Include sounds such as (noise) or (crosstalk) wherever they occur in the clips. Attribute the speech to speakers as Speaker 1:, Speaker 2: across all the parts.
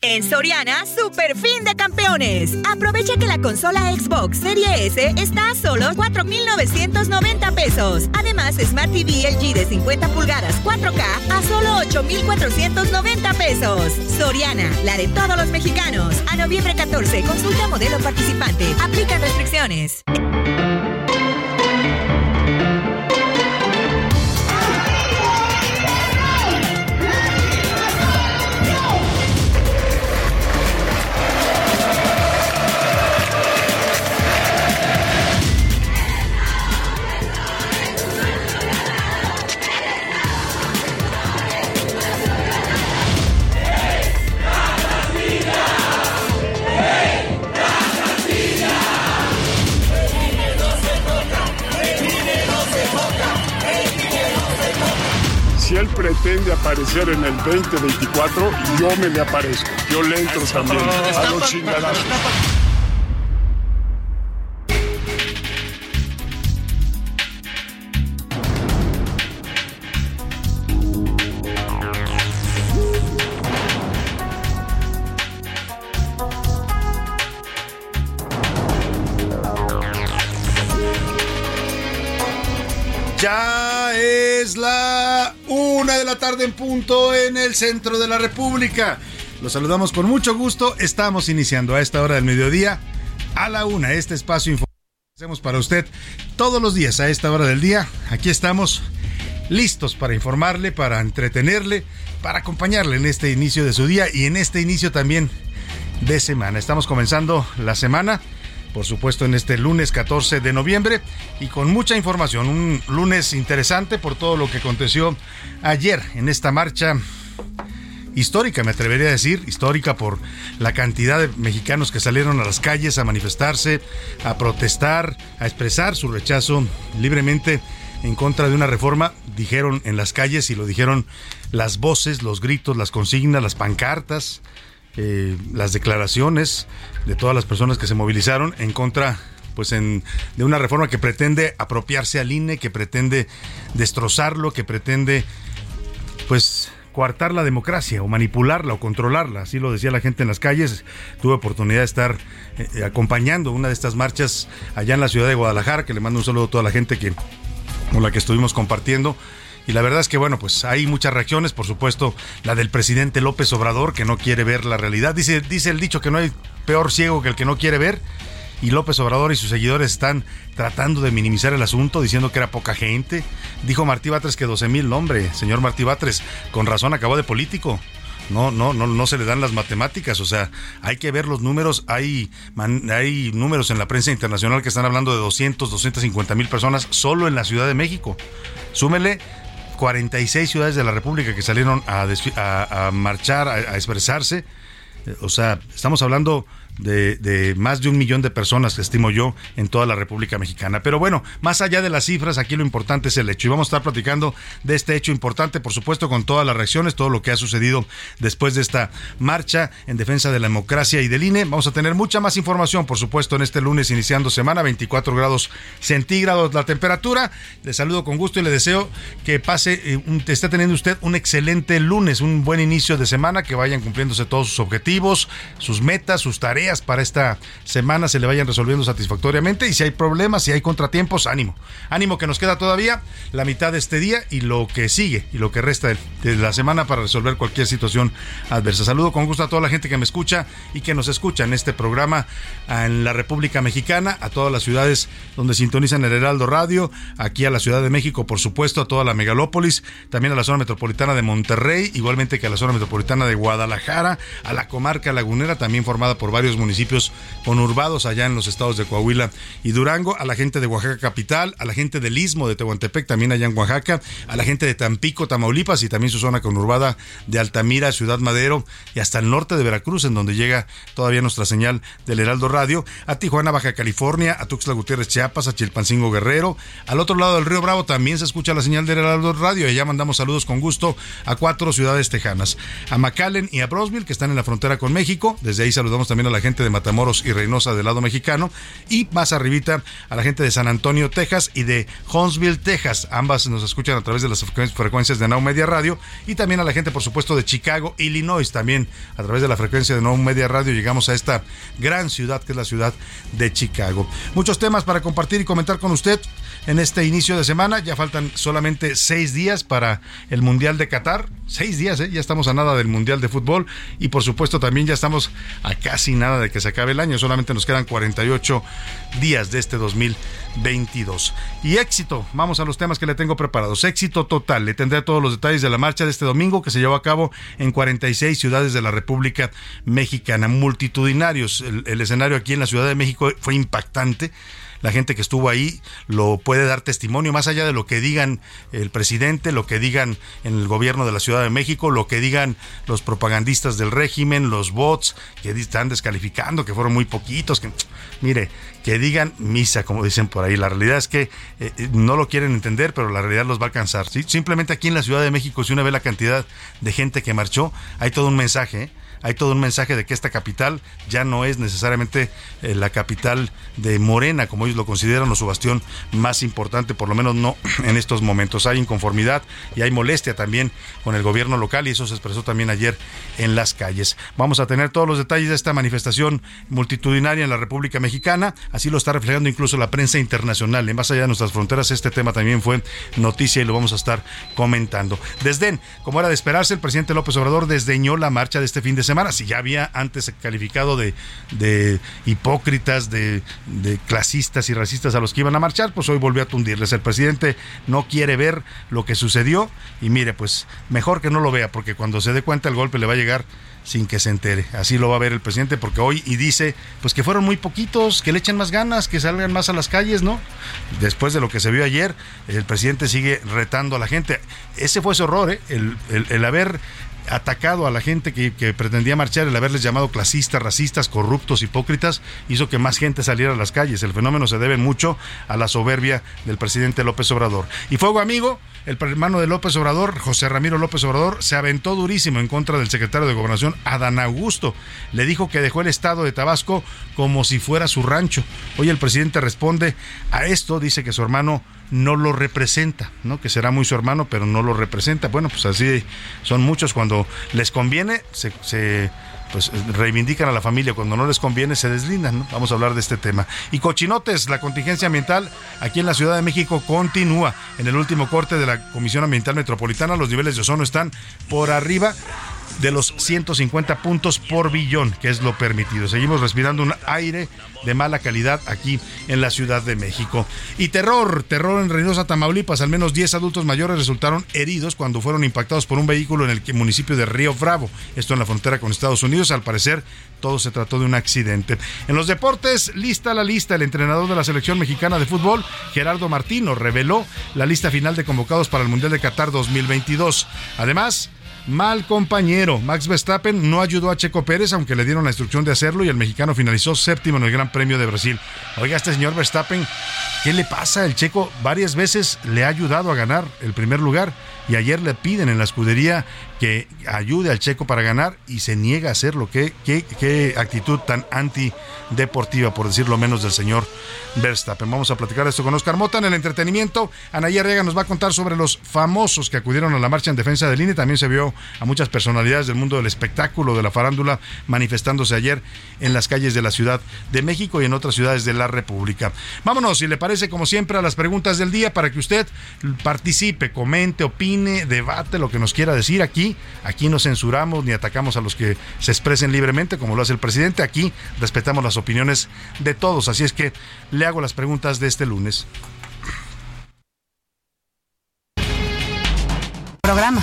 Speaker 1: En Soriana, super fin de campeones. Aprovecha que la consola Xbox Serie S está a solo 4,990 pesos. Además, Smart TV LG de 50 pulgadas 4K a solo 8,490 pesos. Soriana, la de todos los mexicanos. A noviembre 14, consulta modelo participante. Aplica restricciones.
Speaker 2: Pretende aparecer en el 2024, yo me le aparezco. Yo le entro también a los chingadazos.
Speaker 3: La tarde en punto en el centro de la República. Los saludamos con mucho gusto. Estamos iniciando a esta hora del mediodía a la una este espacio informativo que hacemos para usted todos los días a esta hora del día. Aquí estamos listos para informarle, para entretenerle, para acompañarle en este inicio de su día y en este inicio también de semana. Estamos comenzando la semana por supuesto en este lunes 14 de noviembre. Y con mucha información, un lunes interesante por todo lo que aconteció ayer en esta marcha histórica, me atrevería a decir, histórica por la cantidad de mexicanos que salieron a las calles a manifestarse, a protestar, a expresar su rechazo libremente en contra de una reforma, dijeron en las calles y lo dijeron las voces, los gritos, las consignas, las pancartas, eh, las declaraciones de todas las personas que se movilizaron en contra pues en, de una reforma que pretende apropiarse al INE, que pretende destrozarlo, que pretende pues coartar la democracia o manipularla o controlarla, así lo decía la gente en las calles. Tuve oportunidad de estar eh, acompañando una de estas marchas allá en la ciudad de Guadalajara, que le mando un saludo a toda la gente que con la que estuvimos compartiendo. Y la verdad es que, bueno, pues hay muchas reacciones, por supuesto, la del presidente López Obrador, que no quiere ver la realidad. Dice, dice el dicho que no hay peor ciego que el que no quiere ver. Y López Obrador y sus seguidores están tratando de minimizar el asunto, diciendo que era poca gente. Dijo Martí Batres que 12 mil, hombre, señor Martí Batres, con razón acabó de político. No, no, no, no se le dan las matemáticas. O sea, hay que ver los números. Hay, hay números en la prensa internacional que están hablando de 200, 250 mil personas solo en la Ciudad de México. Súmele 46 ciudades de la República que salieron a, a, a marchar, a, a, expresarse. O sea, estamos hablando de, de, más de un millón de personas, estimo yo, en toda la República Mexicana. Pero bueno, más allá de las cifras, aquí lo importante es el hecho. Y vamos a estar platicando de este hecho importante, por supuesto, con todas las reacciones, todo lo que ha sucedido después de esta marcha en defensa de la democracia y del INE. Vamos a tener mucha más información, por supuesto, en este lunes iniciando semana, 24 grados centígrados la temperatura. Le saludo con gusto y le deseo que pase, eh, esté teniendo usted un excelente lunes, un buen inicio de semana, que vayan cumpliéndose todos sus objetivos, sus metas, sus tareas para esta semana se le vayan resolviendo satisfactoriamente y si hay problemas, si hay contratiempos, ánimo. Ánimo que nos queda todavía la mitad de este día y lo que sigue y lo que resta de la semana para resolver cualquier situación adversa. Saludo con gusto a toda la gente que me escucha y que nos escucha en este programa en la República Mexicana, a todas las ciudades donde sintonizan el Heraldo Radio, aquí a la Ciudad de México, por supuesto, a toda la megalópolis, también a la zona metropolitana de Monterrey, igualmente que a la zona metropolitana de Guadalajara, a la comarca lagunera, también formada por varios municipios conurbados allá en los estados de Coahuila y Durango, a la gente de Oaxaca capital, a la gente del Istmo de Tehuantepec, también allá en Oaxaca, a la gente de Tampico, Tamaulipas y también su zona conurbada de Altamira, Ciudad Madero y hasta el norte de Veracruz, en donde llega todavía nuestra señal del Heraldo Radio, a Tijuana, Baja California, a Tuxtla Gutiérrez, Chiapas, a Chilpancingo Guerrero, al otro lado del Río Bravo también se escucha la señal del Heraldo Radio y allá mandamos saludos con gusto a cuatro ciudades tejanas, a McAllen y a Brosville, que están en la frontera con México, desde ahí saludamos también a la gente de Matamoros y Reynosa del lado mexicano y más arribita a la gente de San Antonio, Texas y de Huntsville, Texas, ambas nos escuchan a través de las frecuencias de Now Media Radio y también a la gente por supuesto de Chicago, Illinois, también a través de la frecuencia de Now Media Radio llegamos a esta gran ciudad que es la ciudad de Chicago. Muchos temas para compartir y comentar con usted en este inicio de semana. Ya faltan solamente seis días para el Mundial de Qatar. Seis días, ¿eh? ya estamos a nada del Mundial de Fútbol y por supuesto también ya estamos a casi nada de que se acabe el año. Solamente nos quedan 48 días de este 2022. Y éxito, vamos a los temas que le tengo preparados. Éxito total, le tendré todos los detalles de la marcha de este domingo que se llevó a cabo en 46 ciudades de la República Mexicana. Multitudinarios, el, escenario aquí en la Ciudad de México fue impactante la gente que estuvo ahí lo puede dar testimonio, más allá de lo que digan el presidente, lo que digan en el gobierno de la Ciudad de México, lo que digan los propagandistas del régimen, los bots que están descalificando, que fueron muy poquitos, que mire, que digan misa, como dicen por ahí. La realidad es que eh, eh, no lo quieren entender, pero la realidad los va a alcanzar. Simplemente aquí en la Ciudad de México, si uno ve la cantidad de gente que marchó, hay todo un mensaje. ¿eh? Hay todo un mensaje de que esta capital ya no es necesariamente eh, la capital de Morena, como ellos lo consideran, o su bastión más importante, por lo menos no (clears throat) en estos momentos. Hay inconformidad y hay molestia también con el gobierno local y eso se expresó también ayer en las calles. Vamos a tener todos los detalles de esta manifestación multitudinaria en la República Mexicana, así lo está reflejando incluso la prensa internacional. En más allá de nuestras fronteras, este tema también fue noticia y lo vamos a estar comentando. Desdén, como era de esperarse, el presidente López Obrador desdeñó la marcha de este fin de semana, si ya había antes calificado de, de hipócritas, de, clasistas y racistas a los que iban a marchar, pues hoy volvió a tundirles. El presidente no quiere ver lo que sucedió y mire, pues mejor que no lo vea, porque cuando se dé cuenta el golpe le va a llegar sin que se entere. Así lo va a ver el presidente porque hoy y dice pues que fueron muy poquitos, que le echen más ganas, que salgan más a las calles, ¿no? Después de lo que se vio ayer, el presidente sigue retando a la gente. Ese fue su horror, ¿eh? el, el haber atacado a la gente que, pretendía marchar, el haberles llamado clasistas, racistas, corruptos, hipócritas, hizo que más gente saliera a las calles. El fenómeno se debe mucho a la soberbia del presidente López Obrador. Y fuego amigo, el hermano de López Obrador, José Ramiro López Obrador, se aventó durísimo en contra del secretario de Gobernación, Adán Augusto. Le dijo que dejó el estado de Tabasco como si fuera su rancho. Hoy el presidente responde a esto, dice que su hermano no lo representa, ¿no? Que será muy su hermano, pero no lo representa. Bueno, pues así son muchos cuando les conviene, se, pues reivindican a la familia, cuando no les conviene se deslindan, ¿no? Vamos a hablar de este tema. Y cochinotes, la contingencia ambiental aquí en la Ciudad de México continúa. En el último corte de la Comisión Ambiental Metropolitana, los niveles de ozono están por arriba de los 150 puntos por billón, que es lo permitido. Seguimos respirando un aire de mala calidad aquí en la Ciudad de México. Y terror, terror en Reynosa, Tamaulipas. Al menos 10 adultos mayores resultaron heridos cuando fueron impactados por un vehículo en el municipio de Río Bravo, esto en la frontera con Estados Unidos. Al parecer, todo se trató de un accidente. En los deportes, lista la lista. El entrenador de la selección mexicana de fútbol, Gerardo Martino, reveló la lista final de convocados para el Mundial de Qatar 2022. Además, mal compañero. Max Verstappen no ayudó a Checo Pérez, aunque le dieron la instrucción de hacerlo, y el mexicano finalizó séptimo en el Gran Premio de Brasil. Oiga, este señor Verstappen ¿Qué le pasa? El checo varias veces le ha ayudado a ganar el primer lugar y ayer le piden en la escudería que ayude al checo para ganar y se niega a hacerlo. ¿Qué, qué, qué actitud tan antideportiva, por decirlo menos, del señor Verstappen. Vamos a platicar esto con Oscar Mota en el entretenimiento. Anaya Arriaga nos va a contar sobre los famosos que acudieron a la marcha en defensa del INE. También se vio a muchas personalidades del mundo del espectáculo, de la farándula, manifestándose ayer en las calles de la Ciudad de México y en otras ciudades de la República. Vámonos, si le parece, como siempre, a las preguntas del día para que usted participe, comente, opine, debate lo que nos quiera decir aquí aquí. no censuramos ni atacamos a los que se expresen libremente, como lo hace el presidente. Aquí respetamos las opiniones de todos. Así es que le hago las preguntas de este lunes.
Speaker 4: Programa.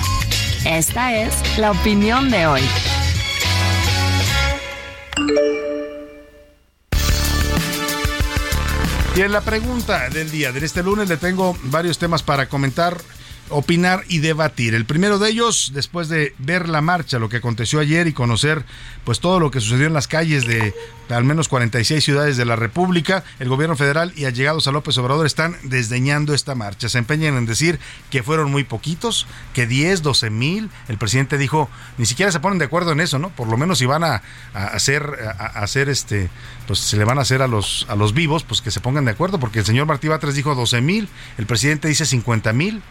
Speaker 4: Esta es la opinión de hoy.
Speaker 3: Y en la pregunta del día de este lunes le tengo varios temas para comentar opinar y debatir. El primero de ellos, después de ver la marcha, lo que aconteció ayer y conocer pues todo lo que sucedió en las calles de, al menos 46 ciudades de la República, el gobierno federal y allegados a López Obrador están desdeñando esta marcha. Se empeñan en decir que fueron muy poquitos, que 10, 12 mil. El presidente dijo, ni siquiera se ponen de acuerdo en eso, ¿no? Por lo menos si van a, hacer, hacer este, pues se le van a hacer a los, a los vivos, pues que se pongan de acuerdo, porque el señor Martí Batres dijo 12 mil, el presidente dice 50 mil.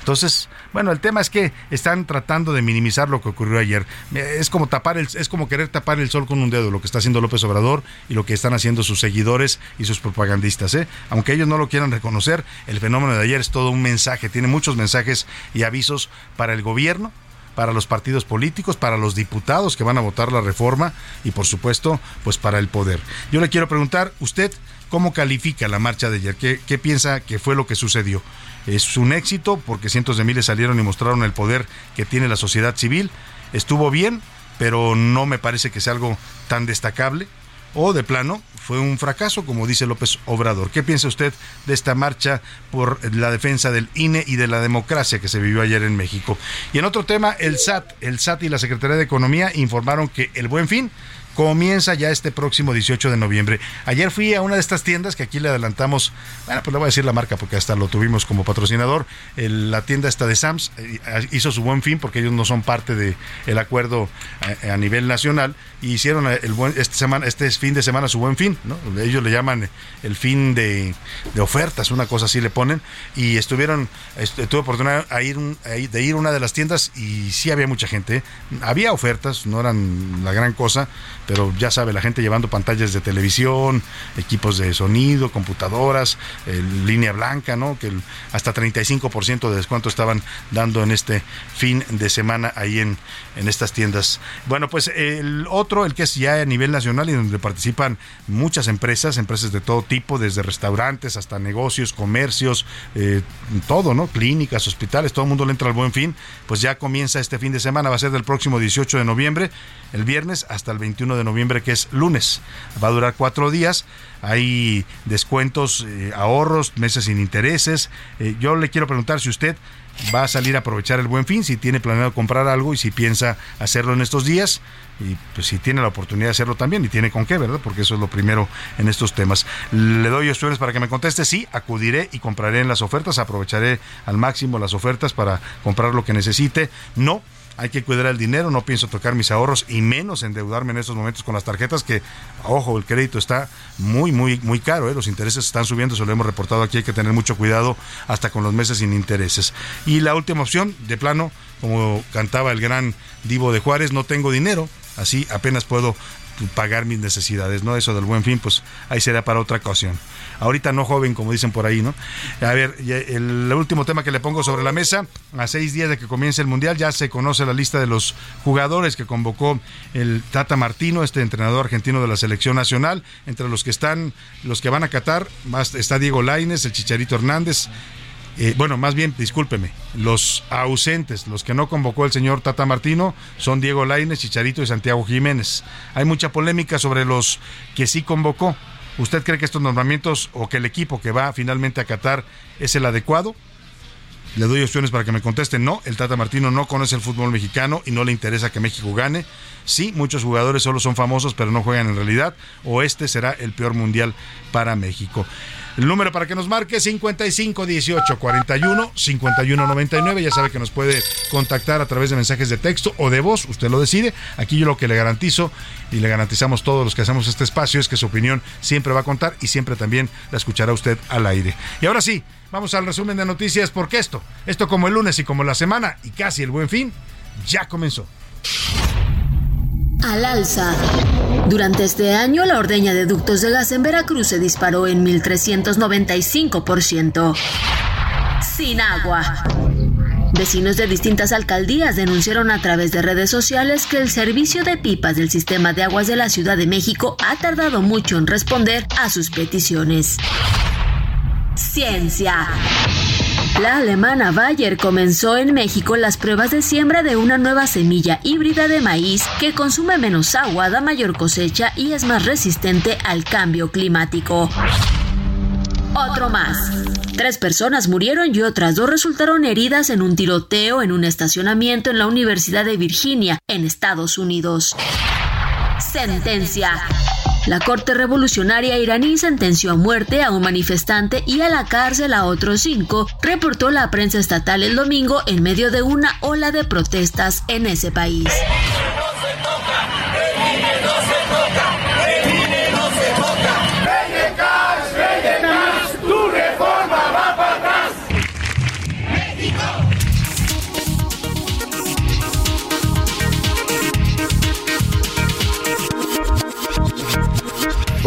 Speaker 3: Entonces, bueno, el tema es que están tratando de minimizar lo que ocurrió ayer. Es como tapar el, es como querer tapar el sol con un dedo, lo que está haciendo López Obrador y lo que están haciendo sus seguidores y sus propagandistas. ¿eh? Aunque ellos no lo quieran reconocer, el fenómeno de ayer es todo un mensaje, tiene muchos mensajes y avisos para el gobierno, para los partidos políticos, para los diputados que van a votar la reforma y por supuesto, pues para el poder. Yo le quiero preguntar, ¿usted cómo califica la marcha de ayer? ¿Qué, qué piensa que fue lo que sucedió? Es un éxito porque cientos de miles salieron y mostraron el poder que tiene la sociedad civil. Estuvo bien, pero no me parece que sea algo tan destacable. O de plano, fue un fracaso, como dice López Obrador. ¿Qué piensa usted de esta marcha por la defensa del INE y de la democracia que se vivió ayer en México? Y en otro tema, el SAT, el SAT y la Secretaría de Economía informaron que el Buen Fin comienza ya este próximo 18 de noviembre. Ayer fui a una de estas tiendas que aquí le adelantamos, bueno, pues le voy a decir la marca porque hasta lo tuvimos como patrocinador. la tienda esta de Sams eh, hizo su buen fin porque ellos no son parte del el acuerdo a, nivel nacional y hicieron el buen, este, semana, este fin de semana su buen fin, ¿no? Ellos le llaman el fin de, ofertas, una cosa así le ponen y estuvieron, tuve oportunidad de ir a una de las tiendas y sí había mucha gente. ¿eh? Había ofertas, no eran la gran cosa, pero ya sabe, la gente llevando pantallas de televisión, equipos de sonido, computadoras, línea blanca, ¿no? Que hasta 35% de descuento estaban dando en este fin de semana ahí en, en estas tiendas. Bueno, pues el otro, el que es ya a nivel nacional y donde participan muchas empresas, empresas de todo tipo, desde restaurantes hasta negocios, comercios, eh, todo, ¿no? Clínicas, hospitales, todo el mundo le entra al buen fin, pues ya comienza este fin de semana, va a ser del próximo 18 de noviembre, el viernes hasta el 21 de de noviembre, que es lunes. Va a durar cuatro días. Hay descuentos, eh, ahorros, meses sin intereses. Eh, yo le quiero preguntar si usted va a salir a aprovechar el buen fin, si tiene planeado comprar algo y si piensa hacerlo en estos días y pues si tiene la oportunidad de hacerlo también y tiene con qué, ¿verdad? Porque eso es lo primero en estos temas. Le doy opciones para que me conteste, sí, acudiré y compraré en las ofertas, aprovecharé al máximo las ofertas para comprar lo que necesite. No, hay que cuidar el dinero, no pienso tocar mis ahorros y menos endeudarme en estos momentos con las tarjetas que, ojo, el crédito está muy, muy, muy caro, ¿eh? los intereses están subiendo, eso lo hemos reportado aquí, hay que tener mucho cuidado hasta con los meses sin intereses. Y la última opción, de plano, como cantaba el gran Divo de Juárez, no tengo dinero, así apenas puedo pagar mis necesidades, ¿no? Eso del buen fin, pues ahí será para otra ocasión. Ahorita no joven, como dicen por ahí, ¿no? A ver, el, último tema que le pongo sobre la mesa, a seis días de que comience el Mundial, ya se conoce la lista de los jugadores que convocó el Tata Martino, este entrenador argentino de la selección nacional, entre los que están, los que van a Qatar, más está Diego Laines, el Chicharito Hernández, eh, bueno, más bien, discúlpeme, los ausentes, los que no convocó el señor Tata Martino, son Diego Laines, Chicharito y Santiago Jiménez. Hay mucha polémica sobre los que sí convocó. ¿Usted cree que estos nombramientos o que el equipo que va finalmente a Qatar es el adecuado? Le doy opciones para que me conteste. No, el Tata Martino no conoce el fútbol mexicano y no le interesa que México gane. sí, muchos jugadores solo son famosos pero no juegan en realidad, o este será el peor mundial para México. El número para que nos marque 55 18 41 51 99. Ya sabe que nos puede contactar a través de mensajes de texto o de voz. Usted lo decide. Aquí yo lo que le garantizo y le garantizamos todos los que hacemos este espacio es que su opinión siempre va a contar y siempre también la escuchará usted al aire. Y ahora sí, vamos al resumen de noticias porque esto, esto como el lunes y como la semana y casi el buen fin, ya comenzó
Speaker 4: al alza. Durante este año, la ordeña de ductos de gas en Veracruz se disparó en 1.395%. Sin agua. Vecinos de distintas alcaldías denunciaron a través de redes sociales que el servicio de pipas del sistema de aguas de la Ciudad de México ha tardado mucho en responder a sus peticiones. Ciencia. La alemana Bayer comenzó en México las pruebas de siembra de una nueva semilla híbrida de maíz que consume menos agua, da mayor cosecha y es más resistente al cambio climático. Otro más. Tres personas murieron y otras dos resultaron heridas en un tiroteo en un estacionamiento en la Universidad de Virginia, en Estados Unidos. Sentencia. La Corte Revolucionaria iraní sentenció a muerte a un manifestante y a la cárcel a otros cinco, reportó la prensa estatal el domingo en medio de una ola de protestas en ese país.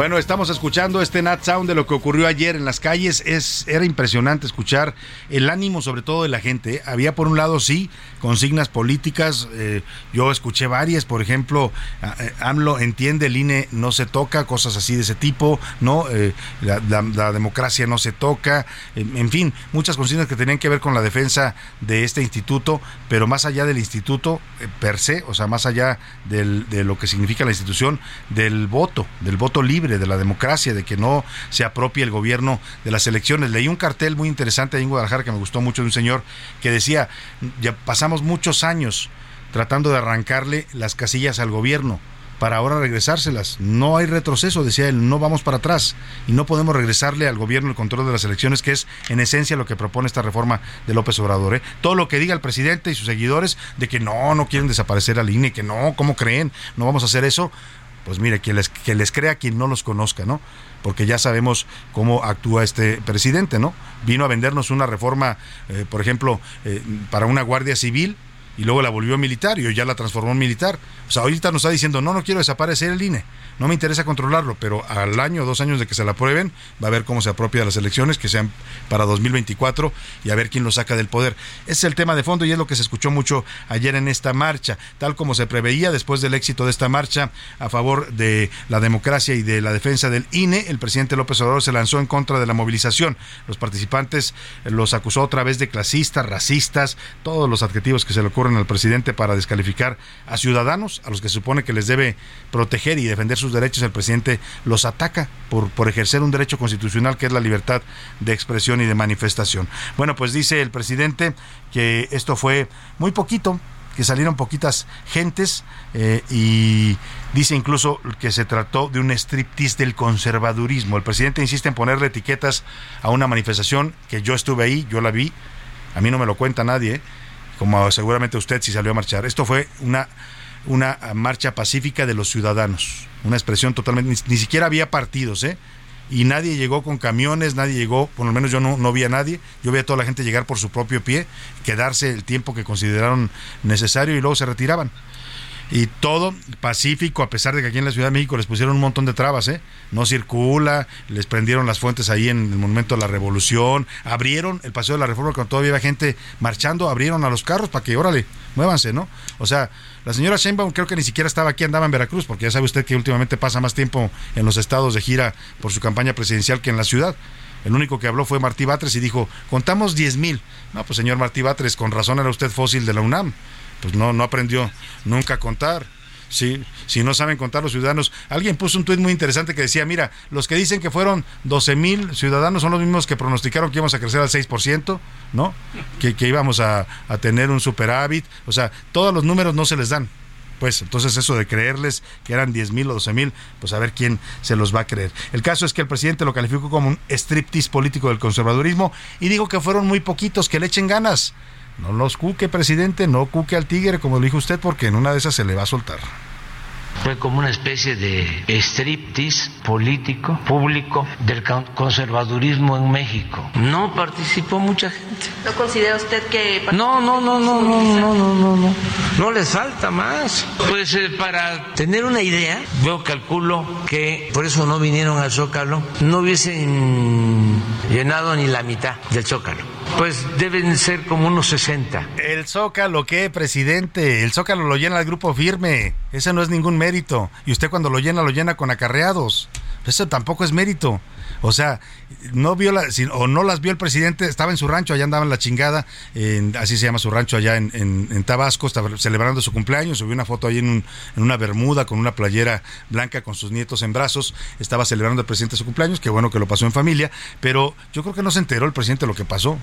Speaker 3: Bueno, estamos escuchando este Nat Sound de lo que ocurrió ayer en las calles. Es, era impresionante escuchar el ánimo, sobre todo de la gente. Había, por un lado, sí, consignas políticas. Eh, yo escuché varias, por ejemplo, eh, AMLO entiende, el INE no se toca, cosas así de ese tipo, ¿no? Eh, la, democracia no se toca. En, fin, muchas consignas que tenían que ver con la defensa de este instituto, pero más allá del instituto per se, o sea, más allá de lo que significa la institución, del voto, del voto libre de la democracia, de que no se apropie el gobierno de las elecciones. Leí un cartel muy interesante ahí en Guadalajara que me gustó mucho de un señor que decía, ya pasamos muchos años tratando de arrancarle las casillas al gobierno para ahora regresárselas. No hay retroceso, decía él, no vamos para atrás y no podemos regresarle al gobierno el control de las elecciones, que es en esencia lo que propone esta reforma de López Obrador. ¿eh? Todo lo que diga el presidente y sus seguidores de que no, no quieren desaparecer al INE, que no, ¿cómo creen? No vamos a hacer eso pues mire, que les, que les crea quien no los conozca, ¿no? Porque ya sabemos cómo actúa este presidente, ¿no? Vino a vendernos una reforma, eh, por ejemplo, eh, para una guardia civil y luego la volvió militar y hoy ya la transformó en militar. O sea, ahorita nos está diciendo, no, no quiero desaparecer el INE no me interesa controlarlo, pero al año o dos años de que se la aprueben, va a ver cómo se apropia las elecciones, que sean para 2024, y a ver quién lo saca del poder. Ese es el tema de fondo y es lo que se escuchó mucho ayer en esta marcha, tal como se preveía después del éxito de esta marcha a favor de la democracia y de la defensa del INE, el presidente López Obrador se lanzó en contra de la movilización. Los participantes los acusó otra vez de clasistas, racistas, todos los adjetivos que se le ocurren al presidente para descalificar a ciudadanos, a los que se supone que les debe proteger y defender sus derechos, el presidente los ataca por, por ejercer un derecho constitucional que es la libertad de expresión y de manifestación. Bueno, pues dice el presidente que esto fue muy poquito, que salieron poquitas gentes eh, y dice incluso que se trató de un striptease del conservadurismo. El presidente insiste en ponerle etiquetas a una manifestación que yo estuve ahí, yo la vi, a mí no me lo cuenta nadie, como seguramente usted si salió a marchar. Esto fue una una marcha pacífica de los ciudadanos, una expresión totalmente, ni, siquiera había partidos, ¿eh? Y nadie llegó con camiones, nadie llegó, por lo menos yo no, no vi a nadie, yo vi a toda la gente llegar por su propio pie, quedarse el tiempo que consideraron necesario y luego se retiraban y todo pacífico, a pesar de que aquí en la Ciudad de México les pusieron un montón de trabas, ¿eh? No circula, les prendieron las fuentes ahí en el Monumento de la Revolución, abrieron el Paseo de la Reforma cuando todavía había gente marchando, abrieron a los carros para que, órale, muévanse, ¿no? O sea, la señora Sheinbaum creo que ni siquiera estaba aquí, andaba en Veracruz, porque ya sabe usted que últimamente pasa más tiempo en los estados de gira por su campaña presidencial que en la ciudad. El único que habló fue Martí Batres y dijo, contamos 10 mil. No, pues señor Martí Batres, con razón era usted fósil de la UNAM pues no, no aprendió nunca a contar. Sí, si no saben contar los ciudadanos. Alguien puso un tuit muy interesante que decía, mira, los que dicen que fueron 12 mil ciudadanos son los mismos que pronosticaron que íbamos a crecer al 6%, ¿no? Que, que íbamos a, a tener un superávit. O sea, todos los números no se les dan pues. Entonces eso de creerles que eran 10 mil o 12 mil, pues a ver quién se los va a creer. El caso es que el presidente lo calificó como un striptease político del conservadurismo y dijo que fueron muy poquitos, que le echen ganas. No los cuque, presidente, no cuque al tigre, como lo dijo usted, porque en una de esas se le va a soltar.
Speaker 5: Fue como una especie de striptease político, público del conservadurismo en México. No participó mucha gente.
Speaker 6: ¿No considera usted que.?
Speaker 5: No, no, no, no, no, no, no, no, no. No les falta más. Pues eh, para tener una idea, yo calculo que por eso no vinieron al Zócalo, no hubiesen llenado ni la mitad del Zócalo. Pues deben ser como unos 60.
Speaker 3: El Zócalo, ¿qué, presidente? El Zócalo lo llena el grupo firme. Ese no es ningún mérito. Y usted cuando lo llena, lo llena con acarreados. Eso tampoco es mérito. O sea, no vio la, o no las vio el presidente, estaba en su rancho, allá andaba en la chingada, así se llama su rancho allá en, Tabasco, estaba celebrando su cumpleaños, subió una foto ahí en, en, una bermuda con una playera blanca con sus nietos en brazos, estaba celebrando el presidente su cumpleaños, qué bueno que lo pasó en familia, pero yo creo que no se enteró el presidente de lo que pasó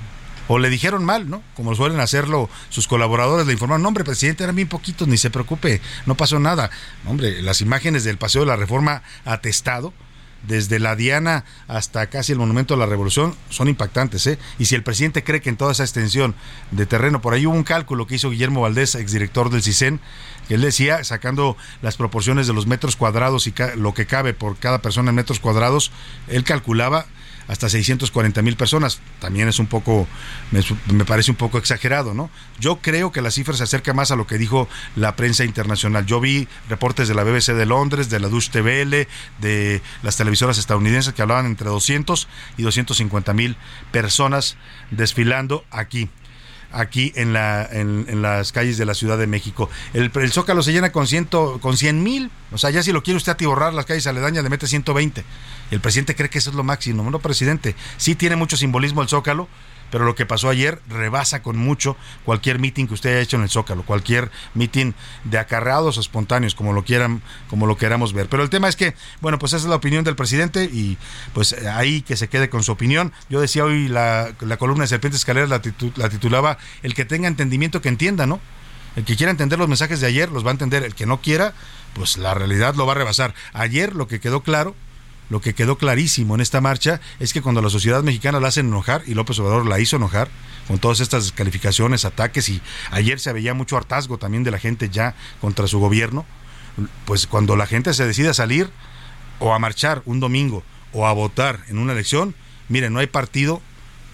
Speaker 3: o le dijeron mal, ¿no? Como suelen hacerlo sus colaboradores, le informaron, no, hombre, presidente, eran bien poquitos, ni se preocupe, no pasó nada. Hombre, las imágenes del Paseo de la Reforma atestado, desde la Diana hasta casi el Monumento a la Revolución, son impactantes, ¿eh? Y si el presidente cree que en toda esa extensión de terreno, por ahí hubo un cálculo que hizo Guillermo Valdés, exdirector del CISEN, que él decía, sacando las proporciones de los metros cuadrados y lo que cabe por cada persona en metros cuadrados, él calculaba hasta 640 mil personas. También es un poco, me, parece un poco exagerado, ¿no? Yo creo que la cifra se acerca más a lo que dijo la prensa internacional. Yo vi reportes de la BBC de Londres, de la Deutsche TVL, de las televisoras estadounidenses que hablaban entre 200 y 250 mil personas desfilando aquí aquí en, la, en, las calles de la Ciudad de México. El, el Zócalo se llena con, ciento, con 100 mil, o sea, ya si lo quiere usted atiborrar las calles aledañas le mete 120. El presidente cree que eso es lo máximo. No, presidente, sí tiene mucho simbolismo el Zócalo, pero lo que pasó ayer rebasa con mucho cualquier mitin que usted haya hecho en el Zócalo, cualquier mitin de acarreados o espontáneos, como lo quieran, como lo queramos ver. Pero el tema es que, bueno, pues esa es la opinión del presidente y pues ahí que se quede con su opinión. Yo decía hoy la, columna de Serpientes Escaleras la, la titulaba El que tenga entendimiento que entienda, ¿no? El que quiera entender los mensajes de ayer los va a entender, el que no quiera, pues la realidad lo va a rebasar. Ayer lo que quedó claro lo que quedó clarísimo en esta marcha es que cuando la sociedad mexicana la hacen enojar, y López Obrador la hizo enojar, con todas estas descalificaciones, ataques, y ayer se veía mucho hartazgo también de la gente ya contra su gobierno, pues cuando la gente se decide a salir o a marchar un domingo o a votar en una elección, miren, no hay partido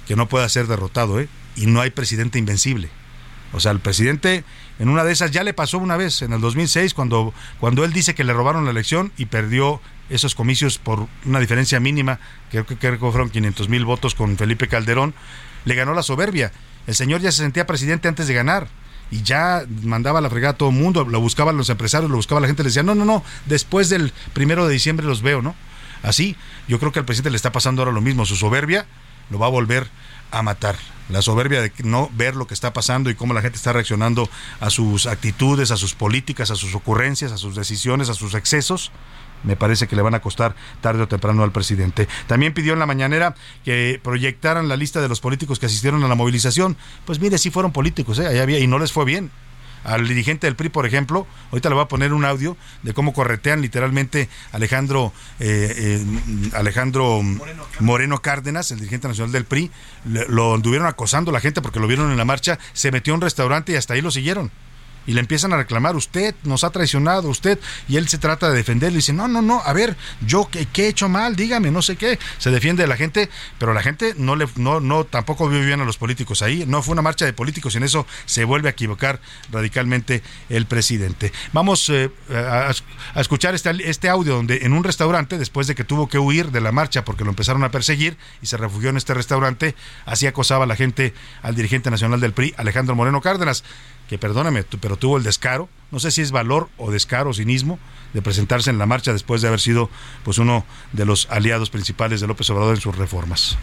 Speaker 3: que no pueda ser derrotado, ¿eh? Y no hay presidente invencible. O sea, el presidente en una de esas ya le pasó una vez, en el 2006, cuando, cuando él dice que le robaron la elección y perdió esos comicios por una diferencia mínima, creo que, que fueron 500 mil votos con Felipe Calderón, le ganó la soberbia. El señor ya se sentía presidente antes de ganar y ya mandaba la fregada a todo el mundo, lo buscaban los empresarios, lo buscaba la gente, le decía, no, no, no, después del primero de diciembre los veo, ¿no? Así, yo creo que al presidente le está pasando ahora lo mismo, su soberbia lo va a volver a matar. La soberbia de no ver lo que está pasando y cómo la gente está reaccionando a sus actitudes, a sus políticas, a sus ocurrencias, a sus decisiones, a sus excesos, me parece que le van a costar tarde o temprano al presidente. También pidió en la mañanera que proyectaran la lista de los políticos que asistieron a la movilización. Pues mire, sí fueron políticos, ¿eh? había, y no les fue bien. Al dirigente del PRI, por ejemplo, ahorita le voy a poner un audio de cómo corretean literalmente Alejandro eh, eh, Alejandro Moreno. Cárdenas, el dirigente nacional del PRI, lo anduvieron acosando la gente porque lo vieron en la marcha, se metió a un restaurante y hasta ahí lo siguieron y le empiezan a reclamar, usted nos ha traicionado, usted, y él se trata de defenderlo y dice, no, no, no, a ver, yo qué, he hecho mal, dígame, no sé qué, se defiende de la gente, pero la gente no le, no, no, tampoco vio bien a los políticos ahí, no fue una marcha de políticos y en eso se vuelve a equivocar radicalmente el presidente. Vamos eh, a, escuchar este, este audio donde en un restaurante, después de que tuvo que huir de la marcha porque lo empezaron a perseguir y se refugió en este restaurante, así acosaba a la gente al dirigente nacional del PRI, Alejandro Moreno Cárdenas que perdóname, pero tuvo el descaro, no sé si es valor o descaro cinismo, de presentarse en la marcha después de haber sido pues uno de los aliados principales de López Obrador en sus reformas.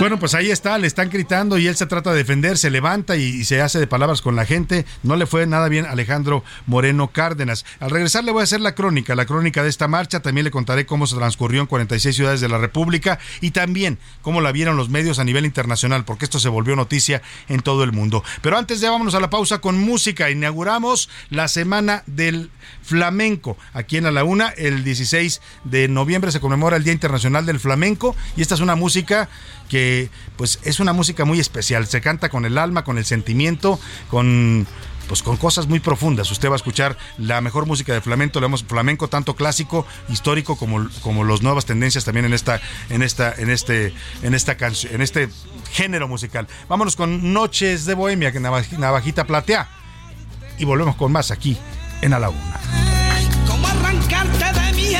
Speaker 3: Bueno, pues ahí está, le están gritando y él se trata de defender, se levanta y, se hace de palabras con la gente. No le fue nada bien a Alejandro Moreno Cárdenas. Al regresar le voy a hacer la crónica, la crónica de esta marcha. También le contaré cómo se transcurrió en 46 ciudades de la República y también cómo la vieron los medios a nivel internacional, porque esto se volvió noticia en todo el mundo. Pero antes de vámonos a la pausa con música. Inauguramos la semana del flamenco aquí en la Una. El 16 de noviembre se conmemora el Día Internacional del Flamenco y esta es una música que pues es una música muy especial, se canta con el alma, con el sentimiento, con pues con cosas muy profundas. Usted va a escuchar la mejor música de flamenco, vemos flamenco tanto clásico, histórico como como las nuevas tendencias también en esta en esta en este en esta canción, en este género musical. Vámonos con Noches de Bohemia, que Navajita Platea y volvemos con más aquí en A la Una.
Speaker 6: ¿Cómo arrancarte de mi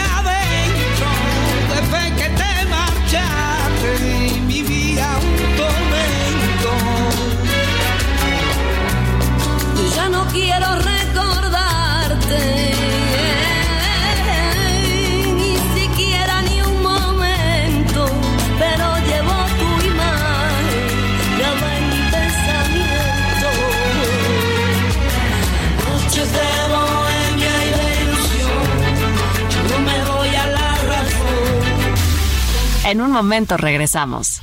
Speaker 7: no quiero recordarte. Ni siquiera ni un momento, pero llevo tu imagen me a la razón.
Speaker 8: En un momento regresamos.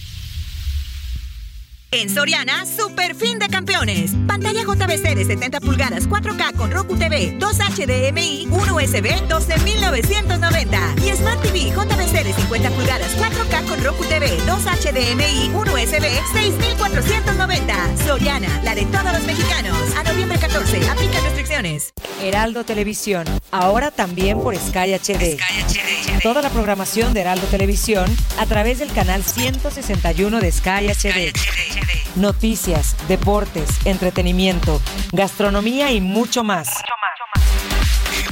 Speaker 1: En Soriana, super fin de campeones. Pantalla JBC de 70 pulgadas 4K con Roku TV, 2 HDMI, 1 USB, 12,990. Y Smart TV JBC de 50 pulgadas 4K con Roku TV, 2 HDMI, 1 USB, 6,490. Soriana, la de todos los mexicanos. A noviembre 14, aplica restricciones.
Speaker 9: Heraldo Televisión, ahora también por Sky HD. Sky HD. Toda la programación de Heraldo Televisión a través del canal 161 de Sky HD. Noticias, deportes, entretenimiento, gastronomía y mucho más.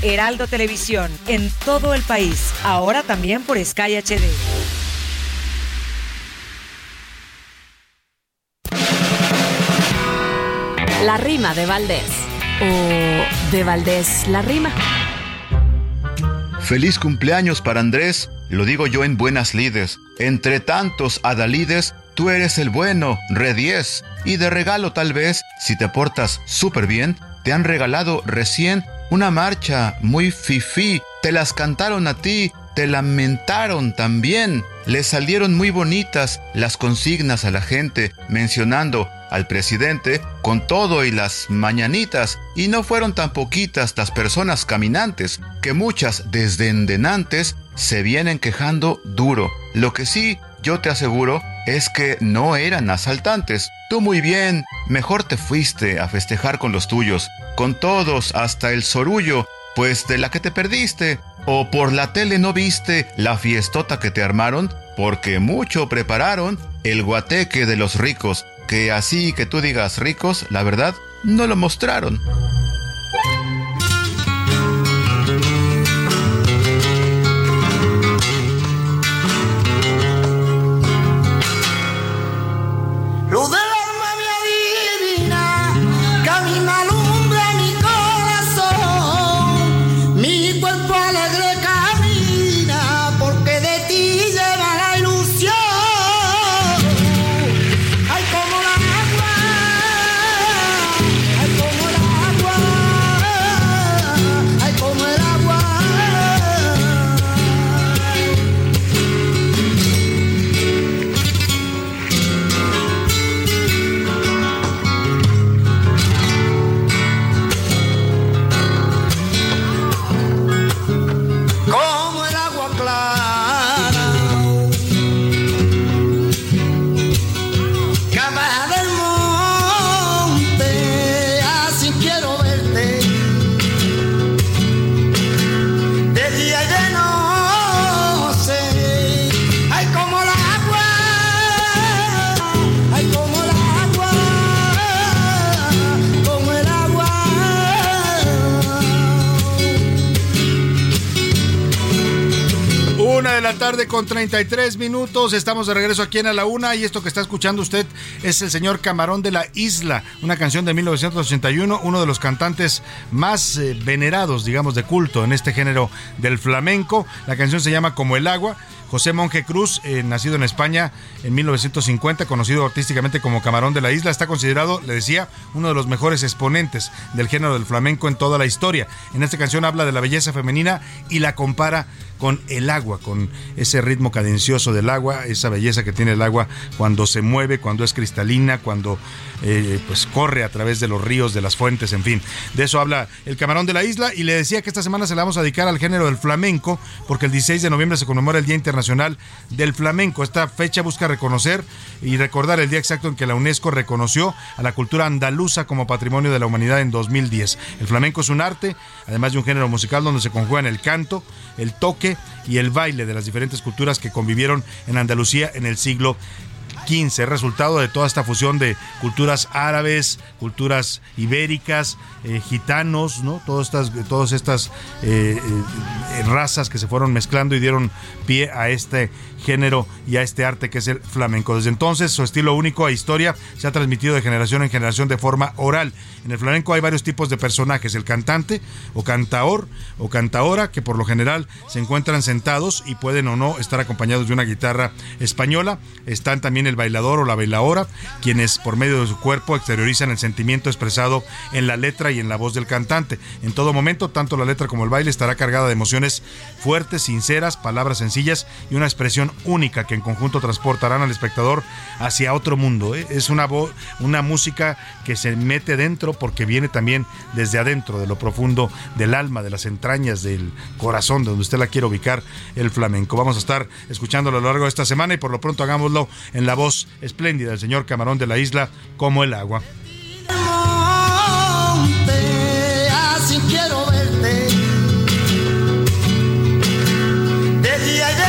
Speaker 9: Heraldo Televisión, en todo el país, ahora también por Sky HD.
Speaker 8: La rima de Valdés. O de Valdés la rima.
Speaker 10: Feliz cumpleaños para Andrés, lo digo yo en buenas lides. Entre tantos adalides, tú eres el bueno, re 10. Y de regalo tal vez, si te portas súper bien, te han regalado recién una marcha muy fifí. Te las cantaron a ti, te lamentaron también. Le salieron muy bonitas las consignas a la gente, mencionando al presidente con todo y las mañanitas, y no fueron tan poquitas las personas caminantes, que muchas desdendenantes se vienen quejando duro. Lo que sí yo te aseguro es que no eran asaltantes. Tú muy bien, mejor te fuiste a festejar con los tuyos, con todos hasta el sorullo, pues de la que te perdiste. O por la tele no viste la fiestota que te armaron, porque mucho prepararon el guateque de los ricos, que así que tú digas ricos, la verdad, no lo mostraron.
Speaker 3: Tarde con 33 minutos. Estamos de regreso aquí en A la Una y esto que está escuchando usted es el señor Camarón de la Isla, una canción de 1981, uno de los cantantes más eh, venerados, digamos, de culto en este género del flamenco. La canción se llama Como el agua. José Monje Cruz, eh, nacido en España en 1950, conocido artísticamente como Camarón de la Isla, está considerado, le decía, uno de los mejores exponentes del género del flamenco en toda la historia. En esta canción habla de la belleza femenina y la compara con el agua, con ese ritmo cadencioso del agua, esa belleza que tiene el agua cuando se mueve, cuando es cristalina, cuando eh, pues corre a través de los ríos, de las fuentes, en fin. De eso habla el camarón de la isla y le decía que esta semana se la vamos a dedicar al género del flamenco porque el 16 de noviembre se conmemora el Día Internacional del Flamenco. Esta fecha busca reconocer y recordar el día exacto en que la UNESCO reconoció a la cultura andaluza como patrimonio de la humanidad en 2010. El flamenco es un arte, además de un género musical donde se conjugan el canto, el toque y el baile de las diferentes culturas que convivieron en Andalucía en el siglo XV, resultado de toda esta fusión de culturas árabes, culturas ibéricas, eh, gitanos, ¿no? Todas estas, todas estas eh, eh, razas que se fueron mezclando y dieron pie a este género y a este arte que es el flamenco. Desde entonces, su estilo único e historia se ha transmitido de generación en generación de forma oral. En el flamenco hay varios tipos de personajes, el cantante o cantaor o cantaora, que por lo general se encuentran sentados y pueden o no estar acompañados de una guitarra española. Están también el bailador o la bailadora, quienes por medio de su cuerpo exteriorizan el sentimiento expresado en la letra y en la voz del cantante. En todo momento, tanto la letra como el baile estará cargada de emociones fuertes, sinceras, palabras sencillas y una expresión única que en conjunto transportarán al espectador hacia otro mundo. ¿eh? Es una, una música que se mete dentro porque viene también desde adentro, de lo profundo del alma, de las entrañas, del corazón, de donde usted la quiere ubicar, el flamenco. Vamos a estar escuchándolo a lo largo de esta semana y por lo pronto hagámoslo en la voz espléndida del señor Camarón de la Isla, como el agua.
Speaker 7: Quiero verte de día y de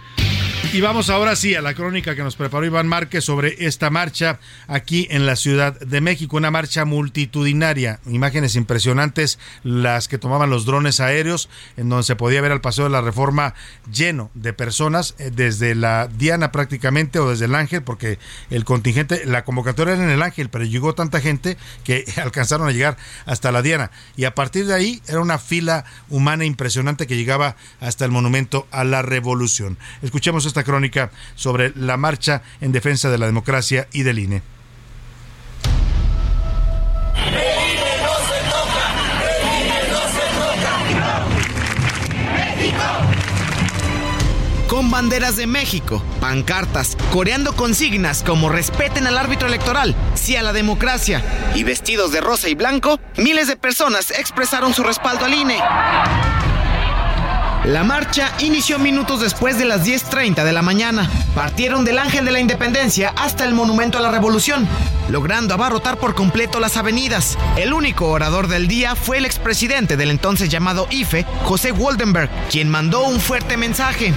Speaker 3: Y vamos ahora sí a la crónica que nos preparó Iván Márquez sobre esta marcha aquí en la Ciudad de México, una marcha multitudinaria, imágenes impresionantes las que tomaban los drones aéreos, en donde se podía ver al Paseo de la Reforma lleno de personas, eh, desde la Diana prácticamente o desde el Ángel, porque el contingente, la convocatoria era en el Ángel, pero llegó tanta gente que (laughs) alcanzaron a llegar hasta la Diana. Y a partir de ahí era una fila humana impresionante que llegaba hasta el Monumento a la Revolución. Escuchemos esta crónica sobre la marcha en defensa de la democracia y del INE.
Speaker 11: con banderas de México, pancartas, coreando consignas como respeten al árbitro electoral, sí a la democracia, y vestidos de rosa y blanco, miles de personas expresaron su respaldo al INE. La marcha inició minutos después de las 10.30 de la mañana. Partieron del Ángel de la Independencia hasta el Monumento a la Revolución, logrando abarrotar por completo las avenidas. El único orador del día fue el expresidente del entonces llamado IFE, José Woldenberg, quien mandó un fuerte mensaje.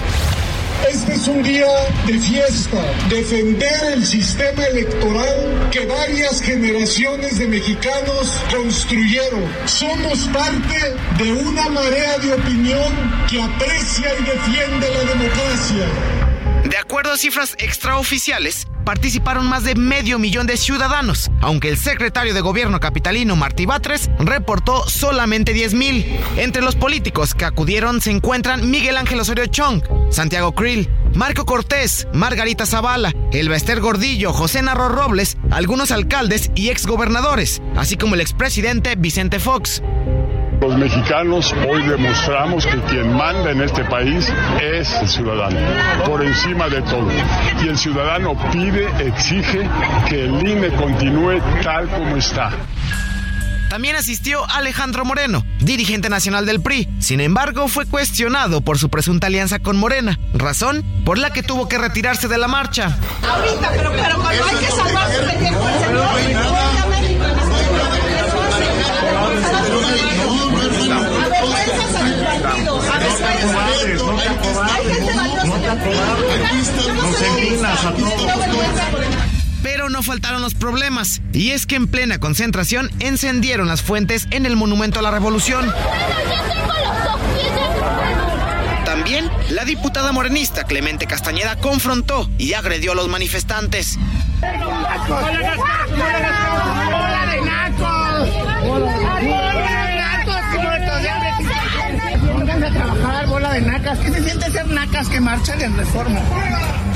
Speaker 12: Este es un día de fiesta, defender el sistema electoral que varias generaciones de mexicanos construyeron. Somos parte de una marea de opinión que aprecia y defiende la democracia.
Speaker 11: De acuerdo a cifras extraoficiales, participaron más de medio millón de ciudadanos, aunque el secretario de gobierno capitalino Martí Batres reportó solamente 10 mil. Entre los políticos que acudieron se encuentran Miguel Ángel Osorio Chong, Santiago Krill, Marco Cortés, Margarita Zavala, Elbester Gordillo, José Narro Robles, algunos alcaldes y exgobernadores, así como el expresidente Vicente Fox.
Speaker 2: Los mexicanos hoy demostramos que quien manda en este país es el ciudadano, por encima de todo. Y el ciudadano pide, exige que el INE continúe tal como está.
Speaker 11: También asistió Alejandro Moreno, dirigente nacional del PRI. Sin embargo, fue cuestionado por su presunta alianza con Morena, razón por la que tuvo que retirarse de la marcha.
Speaker 7: Ahorita, pero, pero cuando hay que salvar su pellejo, el señor, pero no
Speaker 11: faltaron los problemas. Y es que en plena concentración encendieron las fuentes en el Monumento a la Revolución. También la diputada morenista Clemente Castañeda confrontó y agredió a los manifestantes.
Speaker 13: Nacas. ¿Qué se siente ser nacas que marchan en reforma?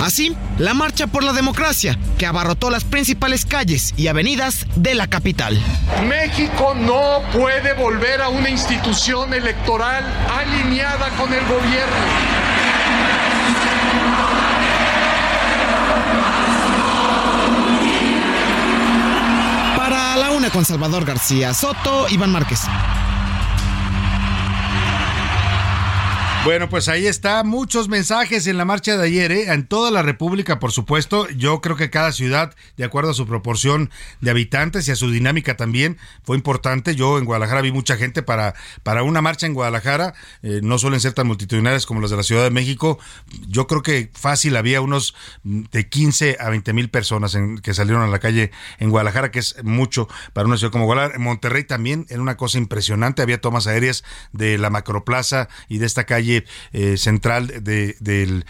Speaker 11: Así, la marcha por la democracia, que abarrotó las principales calles y avenidas de la capital.
Speaker 14: México no puede volver a una institución electoral alineada con el gobierno.
Speaker 11: Para la una con Salvador García Soto, Iván Márquez.
Speaker 3: Bueno, pues ahí está, muchos mensajes en la marcha de ayer, ¿eh? en toda la República, por supuesto. Yo creo que cada ciudad, de acuerdo a su proporción de habitantes y a su dinámica también, fue importante. Yo en Guadalajara vi mucha gente para, para una marcha en Guadalajara, eh, no suelen ser tan multitudinarias como las de la Ciudad de México. Yo creo que fácil había unos de 15 a 20 mil personas en, que salieron a la calle en Guadalajara, que es mucho para una ciudad como Guadalajara. En Monterrey también era una cosa impresionante, había tomas aéreas de la Macroplaza y de esta calle eh, central de, de,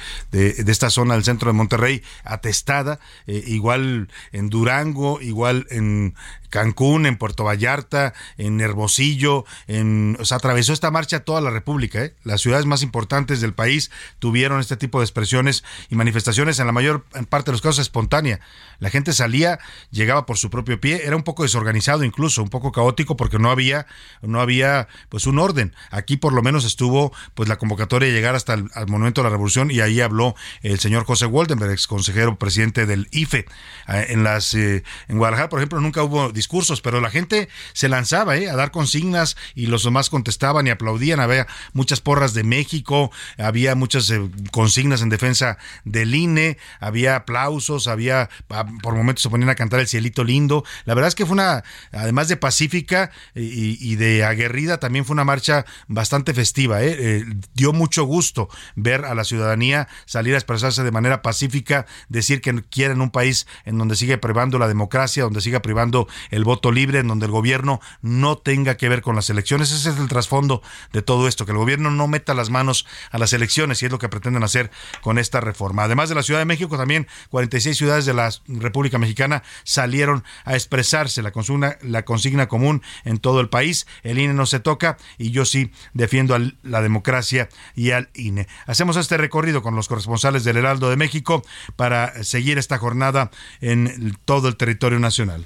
Speaker 3: esta zona del centro de Monterrey atestada, eh, igual en Durango, igual en Cancún, en Puerto Vallarta, en Hermosillo, en, o sea, atravesó esta marcha toda la República. ¿eh? Las ciudades más importantes del país tuvieron este tipo de expresiones y manifestaciones, en la mayor parte de los casos espontánea. La gente salía, llegaba por su propio pie, era un poco desorganizado incluso, un poco caótico porque no había, no había pues un orden. Aquí por lo menos estuvo pues la convocatoria de llegar hasta el Monumento de la Revolución y ahí habló el señor José Waldenberg, ex consejero presidente del IFE. Eh, en las eh, en Guadalajara, por ejemplo, nunca hubo discursos, pero la gente se lanzaba ¿eh? a dar consignas y los demás contestaban y aplaudían. Había muchas porras de México, había muchas eh, consignas en defensa del INE, había aplausos, había, ah, por momentos se ponían a cantar el cielito lindo. La verdad es que fue una, además de pacífica y, de aguerrida, también fue una marcha bastante festiva. ¿eh? dio mucho gusto ver a la ciudadanía salir a expresarse de manera pacífica, decir que quieren un país en donde sigue privando la democracia, donde siga privando el voto libre, en donde el gobierno no tenga que ver con las elecciones. Ese es el trasfondo de todo esto, que el gobierno no meta las manos a las elecciones y es lo que pretenden hacer con esta reforma. Además de la Ciudad de México, también 46 ciudades de la República Mexicana salieron a expresarse la consigna, la consigna común en todo el país. El INE no se toca y yo sí defiendo a la democracia y al INE. Hacemos este recorrido con los corresponsales del Heraldo de México para seguir esta jornada en todo el territorio nacional.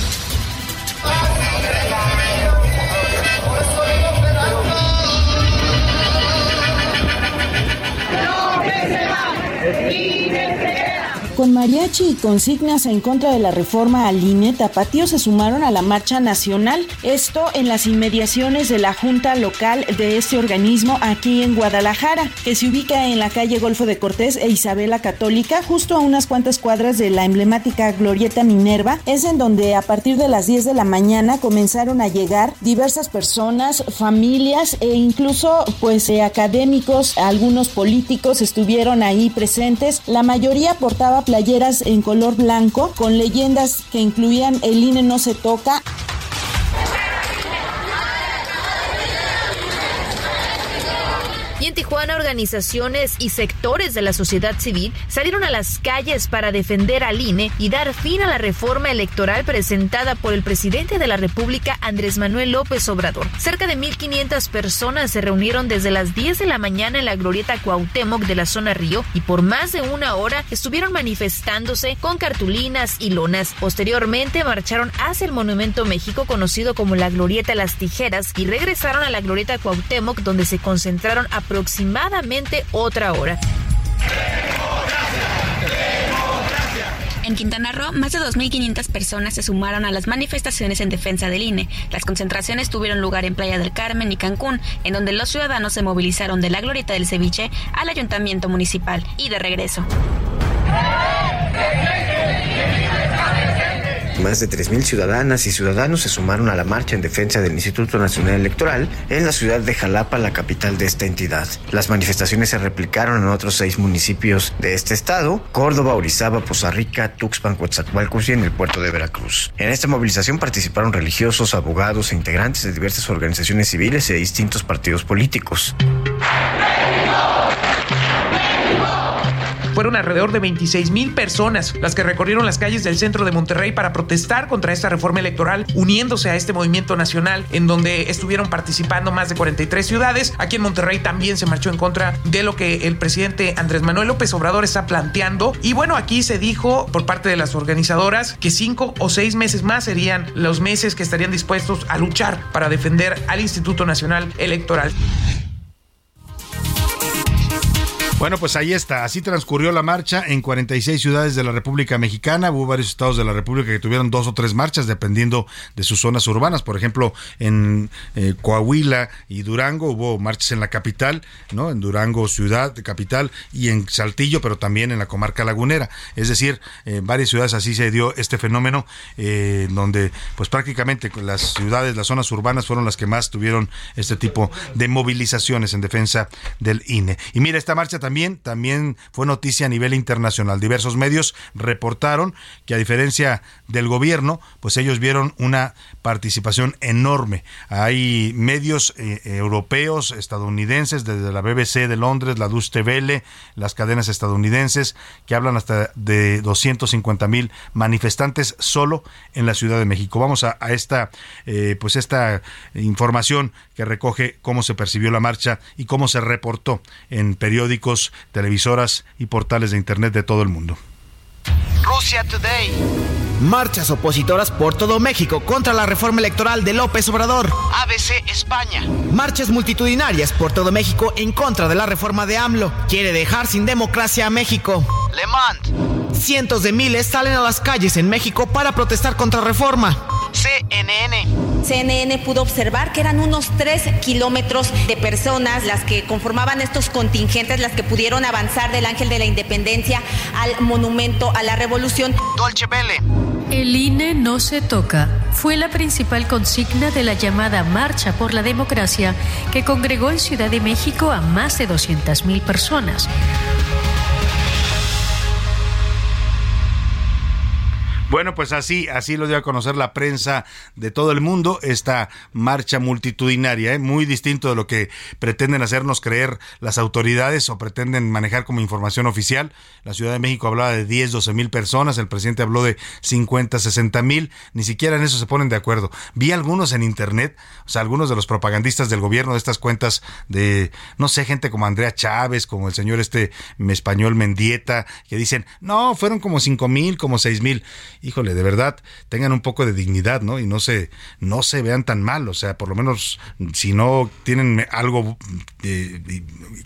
Speaker 15: Con mariachi y consignas en contra de la reforma al INE, Tapatío se sumaron a la marcha nacional, esto en las inmediaciones de la junta local de este organismo aquí en Guadalajara, que se ubica en la calle Golfo de Cortés e Isabela Católica, justo a unas cuantas cuadras de la emblemática Glorieta Minerva, es en donde a partir de las 10 de la mañana comenzaron a llegar diversas personas, familias e incluso pues eh, académicos, algunos políticos estuvieron ahí presentes, la mayoría portaba playeras en color blanco con leyendas que incluían el INE no se toca.
Speaker 16: En Tijuana, organizaciones y sectores de la sociedad civil salieron a las calles para defender al INE y dar fin a la reforma electoral presentada por el presidente de la República, Andrés Manuel López Obrador. Cerca de 1.500 personas se reunieron desde las 10 de la mañana en la glorieta Cuauhtémoc de la zona Río y por más de una hora estuvieron manifestándose con cartulinas y lonas. Posteriormente marcharon hacia el Monumento México, conocido como la Glorieta Las Tijeras, y regresaron a la glorieta Cuauhtémoc, donde se concentraron a aproximadamente otra hora.
Speaker 17: En Quintana Roo, más de 2.500 personas se sumaron a las manifestaciones en defensa del INE. Las concentraciones tuvieron lugar en Playa del Carmen y Cancún, en donde los ciudadanos se movilizaron de la Glorieta del Ceviche al Ayuntamiento Municipal y de regreso.
Speaker 18: Más de 3.000 ciudadanas y ciudadanos se sumaron a la marcha en defensa del Instituto Nacional Electoral en la ciudad de Jalapa, la capital de esta entidad. Las manifestaciones se replicaron en otros seis municipios de este estado, Córdoba, Orizaba, Poza Rica, Tuxpan, Coatzacoalcos y en el puerto de Veracruz. En esta movilización participaron religiosos, abogados e integrantes de diversas organizaciones civiles y de distintos partidos políticos.
Speaker 19: Fueron alrededor de 26 mil personas las que recorrieron las calles del centro de Monterrey para protestar contra esta reforma electoral, uniéndose a este movimiento nacional en donde estuvieron participando más de 43 ciudades. Aquí en Monterrey también se marchó en contra de lo que el presidente Andrés Manuel López Obrador está planteando. Y bueno, aquí se dijo por parte de las organizadoras que cinco o seis meses más serían los meses que estarían dispuestos a luchar para defender al Instituto Nacional Electoral.
Speaker 3: Bueno, pues ahí está. Así transcurrió la marcha en 46 ciudades de la República Mexicana. Hubo varios estados de la República que tuvieron dos o tres marchas dependiendo de sus zonas urbanas. Por ejemplo, en eh, Coahuila y Durango hubo marchas en la capital, ¿no? En Durango ciudad, capital, y en Saltillo, pero también en la comarca lagunera. Es decir, en varias ciudades así se dio este fenómeno, eh, donde pues prácticamente las ciudades, las zonas urbanas fueron las que más tuvieron este tipo de movilizaciones en defensa del INE. Y mira, esta marcha también también, fue noticia a nivel internacional. Diversos medios reportaron que a diferencia del gobierno, pues ellos vieron una participación enorme. Hay medios eh, europeos, estadounidenses, desde la BBC de Londres, la Deutsche Welle, las cadenas estadounidenses, que hablan hasta de 250 mil manifestantes solo en la Ciudad de México. Vamos a, esta, eh, pues esta información que recoge cómo se percibió la marcha y cómo se reportó en periódicos televisoras y portales de Internet de todo el mundo.
Speaker 11: Rusia Today. Marchas opositoras por todo México contra la reforma electoral de López Obrador. ABC España. Marchas multitudinarias por todo México en contra de la reforma de AMLO. Quiere dejar sin democracia a México. Le Mans. Cientos de miles salen a las calles en México para protestar contra reforma. CNN.
Speaker 20: CNN pudo observar que eran unos 3 kilómetros de personas las que conformaban estos contingentes, las que pudieron avanzar del Ángel de la Independencia al monumento a la Revolución.
Speaker 11: Dolce Vele.
Speaker 21: El INE no se toca fue la principal consigna de la llamada Marcha por la Democracia que congregó en Ciudad de México a más de 200.000 personas.
Speaker 3: Bueno, pues así, así lo dio a conocer la prensa de todo el mundo, esta marcha multitudinaria, ¿eh? muy distinto de lo que pretenden hacernos creer las autoridades o pretenden manejar como información oficial. La Ciudad de México hablaba de 10, 12 mil personas, el presidente habló de 50, 60 mil, ni siquiera en eso se ponen de acuerdo. Vi algunos en internet, o sea, algunos de los propagandistas del gobierno de estas cuentas de, no sé, gente como Andrea Chávez, como el señor este español Mendieta, que dicen, no, fueron como 5 mil, como 6 mil híjole, de verdad, tengan un poco de dignidad, ¿no? Y no se, no se vean tan mal, o sea, por lo menos si no tienen algo eh,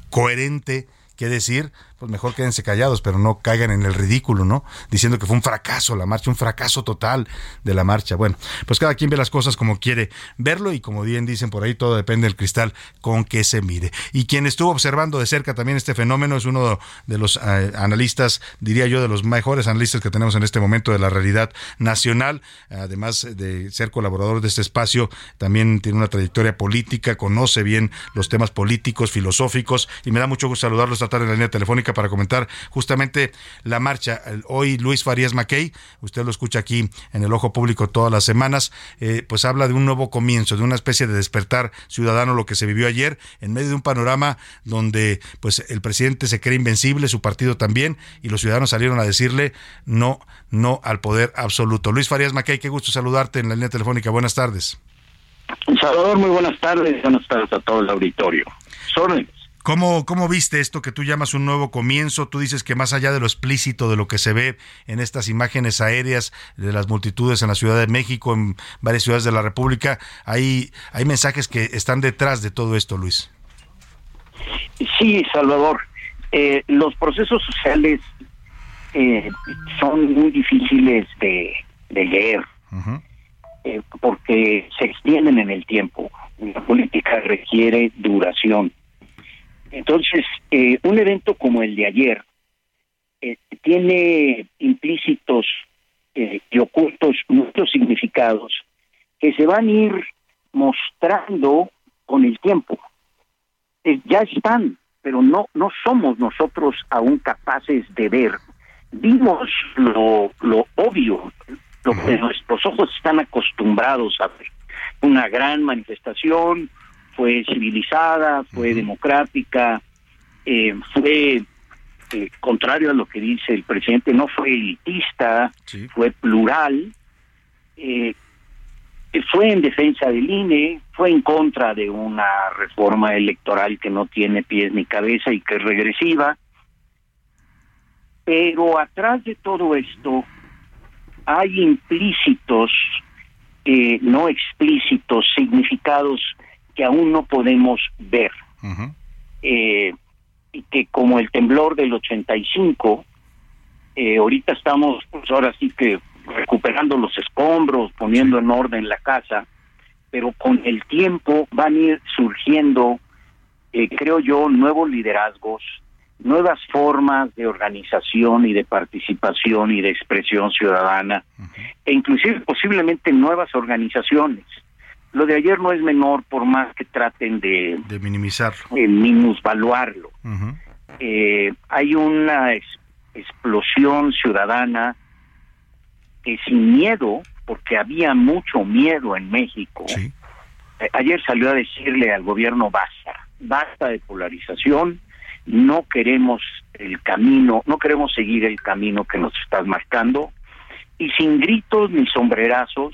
Speaker 3: coherente que decir, pues mejor quédense callados, pero no caigan en el ridículo, ¿no? Diciendo que fue un fracaso la marcha, un fracaso total de la marcha. Bueno, pues cada quien ve las cosas como quiere verlo y como bien dicen por ahí, todo depende del cristal con que se mire. Y quien estuvo observando de cerca también este fenómeno es uno de los eh, analistas, diría yo, de los mejores analistas que tenemos en este momento de la realidad nacional, además de ser colaborador de este espacio, también tiene una trayectoria política, conoce bien los temas políticos, filosóficos y me da mucho gusto saludarlo esta tarde en la línea telefónica para comentar justamente la marcha. Hoy Luis Farías Mackey, usted lo escucha aquí en el Ojo Público todas las semanas, eh, pues habla de un nuevo comienzo, de una especie de despertar ciudadano, lo que se vivió ayer, en medio de un panorama donde pues el presidente se cree invencible, su partido también, y los ciudadanos salieron a decirle no, no al poder absoluto. Luis Farías Mackey, qué gusto saludarte en la línea telefónica. Buenas tardes.
Speaker 22: Salvador, muy buenas tardes. Buenas tardes a todo el auditorio. Sorry.
Speaker 3: ¿Cómo, ¿Cómo viste esto que tú llamas un nuevo comienzo? Tú dices que más allá de lo explícito de lo que se ve en estas imágenes aéreas de las multitudes en la Ciudad de México, en varias ciudades de la República, hay, hay mensajes que están detrás de todo esto, Luis.
Speaker 22: Sí, Salvador. Eh, los procesos sociales eh, son muy difíciles de, leer eh, porque se extienden en el tiempo. La política requiere duración entonces, eh, un evento como el de ayer eh, tiene implícitos eh, y ocultos muchos significados que se van a ir mostrando con el tiempo. Eh, ya están, pero no, no somos nosotros aún capaces de ver. Vimos lo, lo obvio, lo que nuestros ojos están acostumbrados a ver. Una gran manifestación, fue civilizada, fue democrática, eh, fue eh, contrario a lo que dice el presidente, no fue elitista, fue plural, eh, fue en defensa del INE, fue en contra de una reforma electoral que no tiene pies ni cabeza y que es regresiva. Pero atrás de todo esto hay implícitos, eh, no explícitos, significados que aún no podemos ver. eh, y que como el temblor del 85, eh, ahorita estamos, pues ahora sí que recuperando los escombros, poniendo en orden la casa, pero con el tiempo van a ir surgiendo, eh, creo yo, nuevos liderazgos, nuevas formas de organización y de participación y de expresión ciudadana, e inclusive posiblemente nuevas organizaciones. Lo de ayer no es menor por más que traten de,
Speaker 3: de minimizarlo,
Speaker 22: de minusvaluarlo. Eh, hay una ex- explosión ciudadana que sin miedo, porque había mucho miedo en México, eh, ayer salió a decirle al gobierno basta, basta de polarización, no queremos el camino, no queremos seguir el camino que nos estás marcando, y sin gritos ni sombrerazos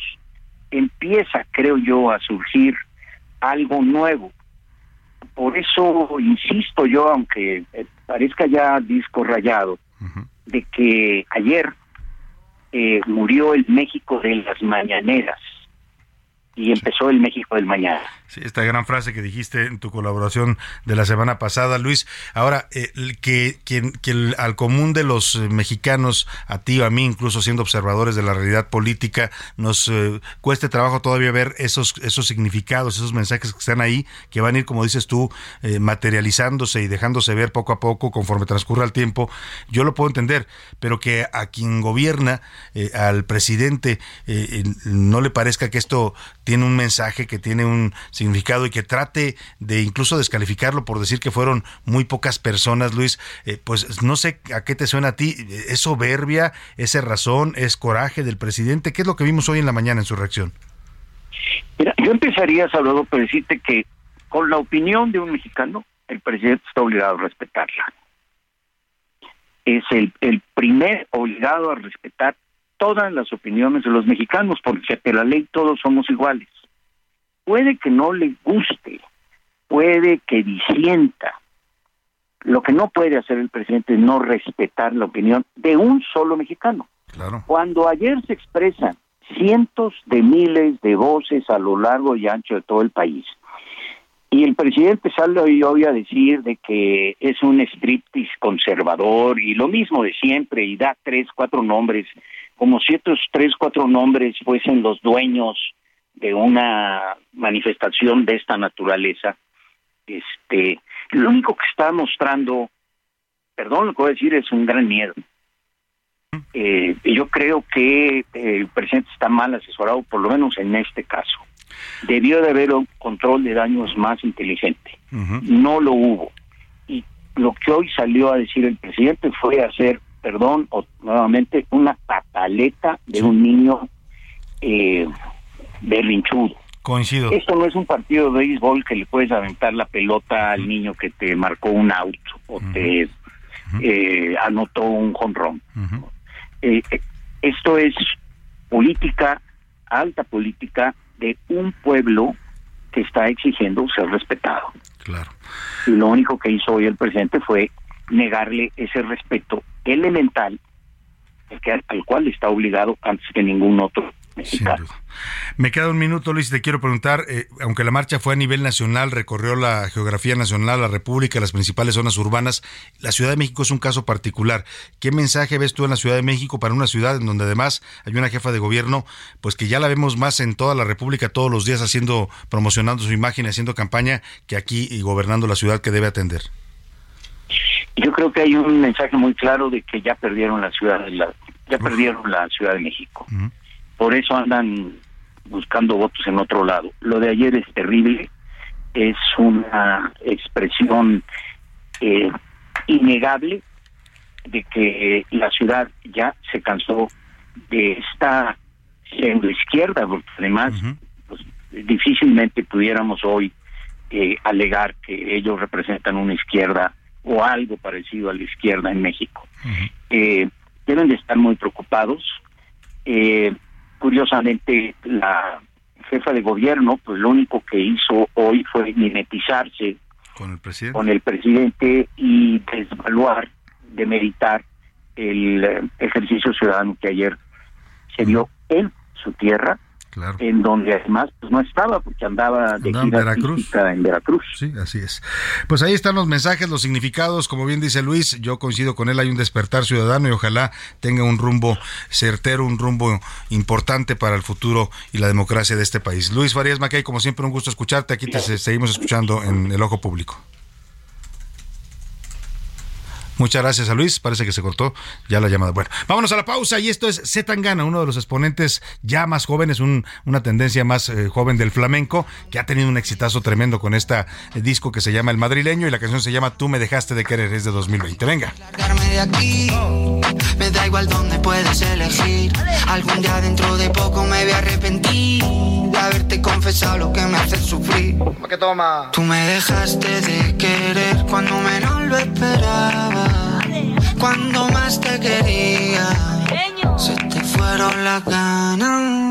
Speaker 22: empieza, creo yo, a surgir algo nuevo. Por eso insisto yo, aunque eh, parezca ya disco rayado, de que ayer eh, murió el México de las mañaneras y empezó el México del mañana.
Speaker 3: Sí, esta gran frase que dijiste en tu colaboración de la semana pasada, Luis. Ahora, eh, que, que, que el- al común de los eh, mexicanos, a ti a mí, incluso siendo observadores de la realidad política, nos eh, cueste trabajo todavía ver esos, esos significados, esos mensajes que están ahí, que van a ir, como dices tú, eh, materializándose y dejándose ver poco a poco conforme transcurra el tiempo. Yo lo puedo entender, pero que a quien gobierna, al presidente, no le parezca que esto tiene un mensaje, que tiene un significado y que trate de incluso descalificarlo por decir que fueron muy pocas personas, Luis, eh, pues no sé a qué te suena a ti. ¿Es soberbia? ¿Es razón? ¿Es coraje del presidente? ¿Qué es lo que vimos hoy en la mañana en su reacción?
Speaker 22: Mira, yo empezaría, Salvador, por decirte que con la opinión de un mexicano, el presidente está obligado a respetarla. Es el, el primer obligado a respetar todas las opiniones de los mexicanos, porque ante la ley todos somos iguales. Puede que no le guste, puede que disienta. Lo que no puede hacer el presidente es no respetar la opinión de un solo mexicano.
Speaker 3: Claro.
Speaker 22: Cuando ayer se expresan cientos de miles de voces a lo largo y ancho de todo el país, y el presidente sale hoy, a decir de que es un striptease conservador y lo mismo de siempre y da tres, cuatro nombres, como si estos tres, cuatro nombres fuesen los dueños de una manifestación de esta naturaleza. Este, lo único que está mostrando, perdón lo que voy a decir, es un gran miedo. Eh, y yo creo que eh, el presidente está mal asesorado, por lo menos en este caso. Debió de haber un control de daños más inteligente. No lo hubo. Y lo que hoy salió a decir el presidente fue hacer, perdón, o, nuevamente, una pataleta de un niño eh, berrinchudo.
Speaker 3: Coincido.
Speaker 22: Esto no es un partido de béisbol que le puedes aventar la pelota al niño que te marcó un auto o te eh, anotó un jonrón. Eh, eh, esto es política, alta política de un pueblo que está exigiendo ser respetado.
Speaker 3: Claro.
Speaker 22: Y lo único que hizo hoy el presidente fue negarle ese respeto elemental al cual está obligado antes que ningún otro mexicano.
Speaker 3: Me queda un minuto, Luis, te quiero preguntar, eh, aunque la marcha fue a nivel nacional, recorrió la geografía nacional, la República, las principales zonas urbanas, la Ciudad de México es un caso particular. ¿Qué mensaje ves tú en la Ciudad de México para una ciudad en donde además hay una jefa de gobierno, pues que ya la vemos más en toda la República todos los días haciendo, promocionando su imagen, haciendo campaña, que aquí y gobernando la ciudad que debe atender?
Speaker 22: Yo creo que hay un mensaje muy claro de que ya perdieron la ciudad la, ya perdieron la Ciudad de México. Por eso andan buscando votos en otro lado. Lo de ayer es terrible, es una expresión eh, innegable de que la ciudad ya se cansó de esta izquierda, porque además pues, difícilmente pudiéramos hoy eh, alegar que ellos representan una izquierda o algo parecido a la izquierda en México. eh, deben de estar muy preocupados. Eh, curiosamente, la jefa de gobierno, pues lo único que hizo hoy fue mimetizarse
Speaker 3: con el presidente,
Speaker 22: con el presidente y desvaluar, demeritar el eh, ejercicio ciudadano que ayer se dio en su tierra, en donde además pues no estaba porque andaba de
Speaker 3: Andaba en
Speaker 22: gira
Speaker 3: Veracruz.
Speaker 22: artística en Veracruz.
Speaker 3: Sí, así es. Pues ahí están los mensajes, los significados, como bien dice Luis, yo coincido con él, hay un despertar ciudadano y ojalá tenga un rumbo certero, un rumbo importante para el futuro y la democracia de este país. Luis Farías Mackay, como siempre, un gusto escucharte, aquí te seguimos escuchando en el Ojo Público. Muchas gracias a Luis, parece que se cortó ya la llamada. Bueno, vámonos a la pausa y esto es Zetangana, uno de los exponentes ya más jóvenes, un- una tendencia más eh, joven del flamenco, que ha tenido un exitazo tremendo con este disco que se llama El Madrileño y la canción se llama Tú me dejaste de querer, es de 2020. Venga.
Speaker 23: Igual dónde puedes elegir. Algún día dentro de poco me voy a arrepentir de haberte confesado lo que me hace sufrir.
Speaker 24: ¿Qué toma?
Speaker 23: Tú me dejaste de querer cuando menos lo esperaba. Cuando más te quería, se te fueron las ganas.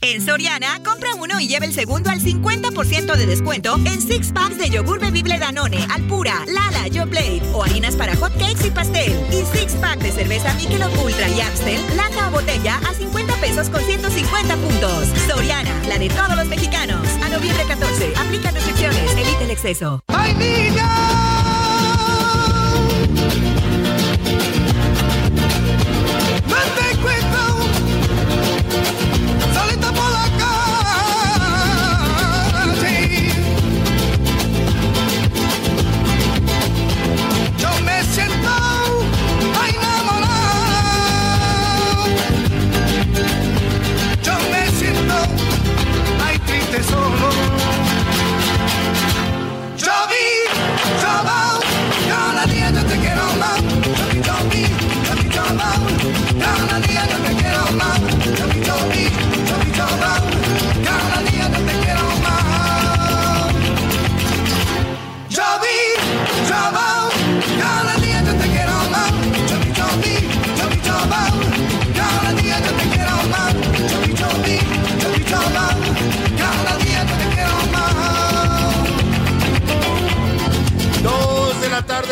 Speaker 1: En Soriana, compra uno y lleva el segundo al 50% de descuento en six packs de yogur bebible Danone, Alpura, Lala, Yo Plate o harinas para hot cakes y pastel. Y six pack de cerveza Michelob Ultra y Amstel, lata o botella a 50 pesos con 150 puntos. Soriana, la de todos los mexicanos. A noviembre 14, aplica restricciones, evita el exceso.
Speaker 23: ¡Ay, niña!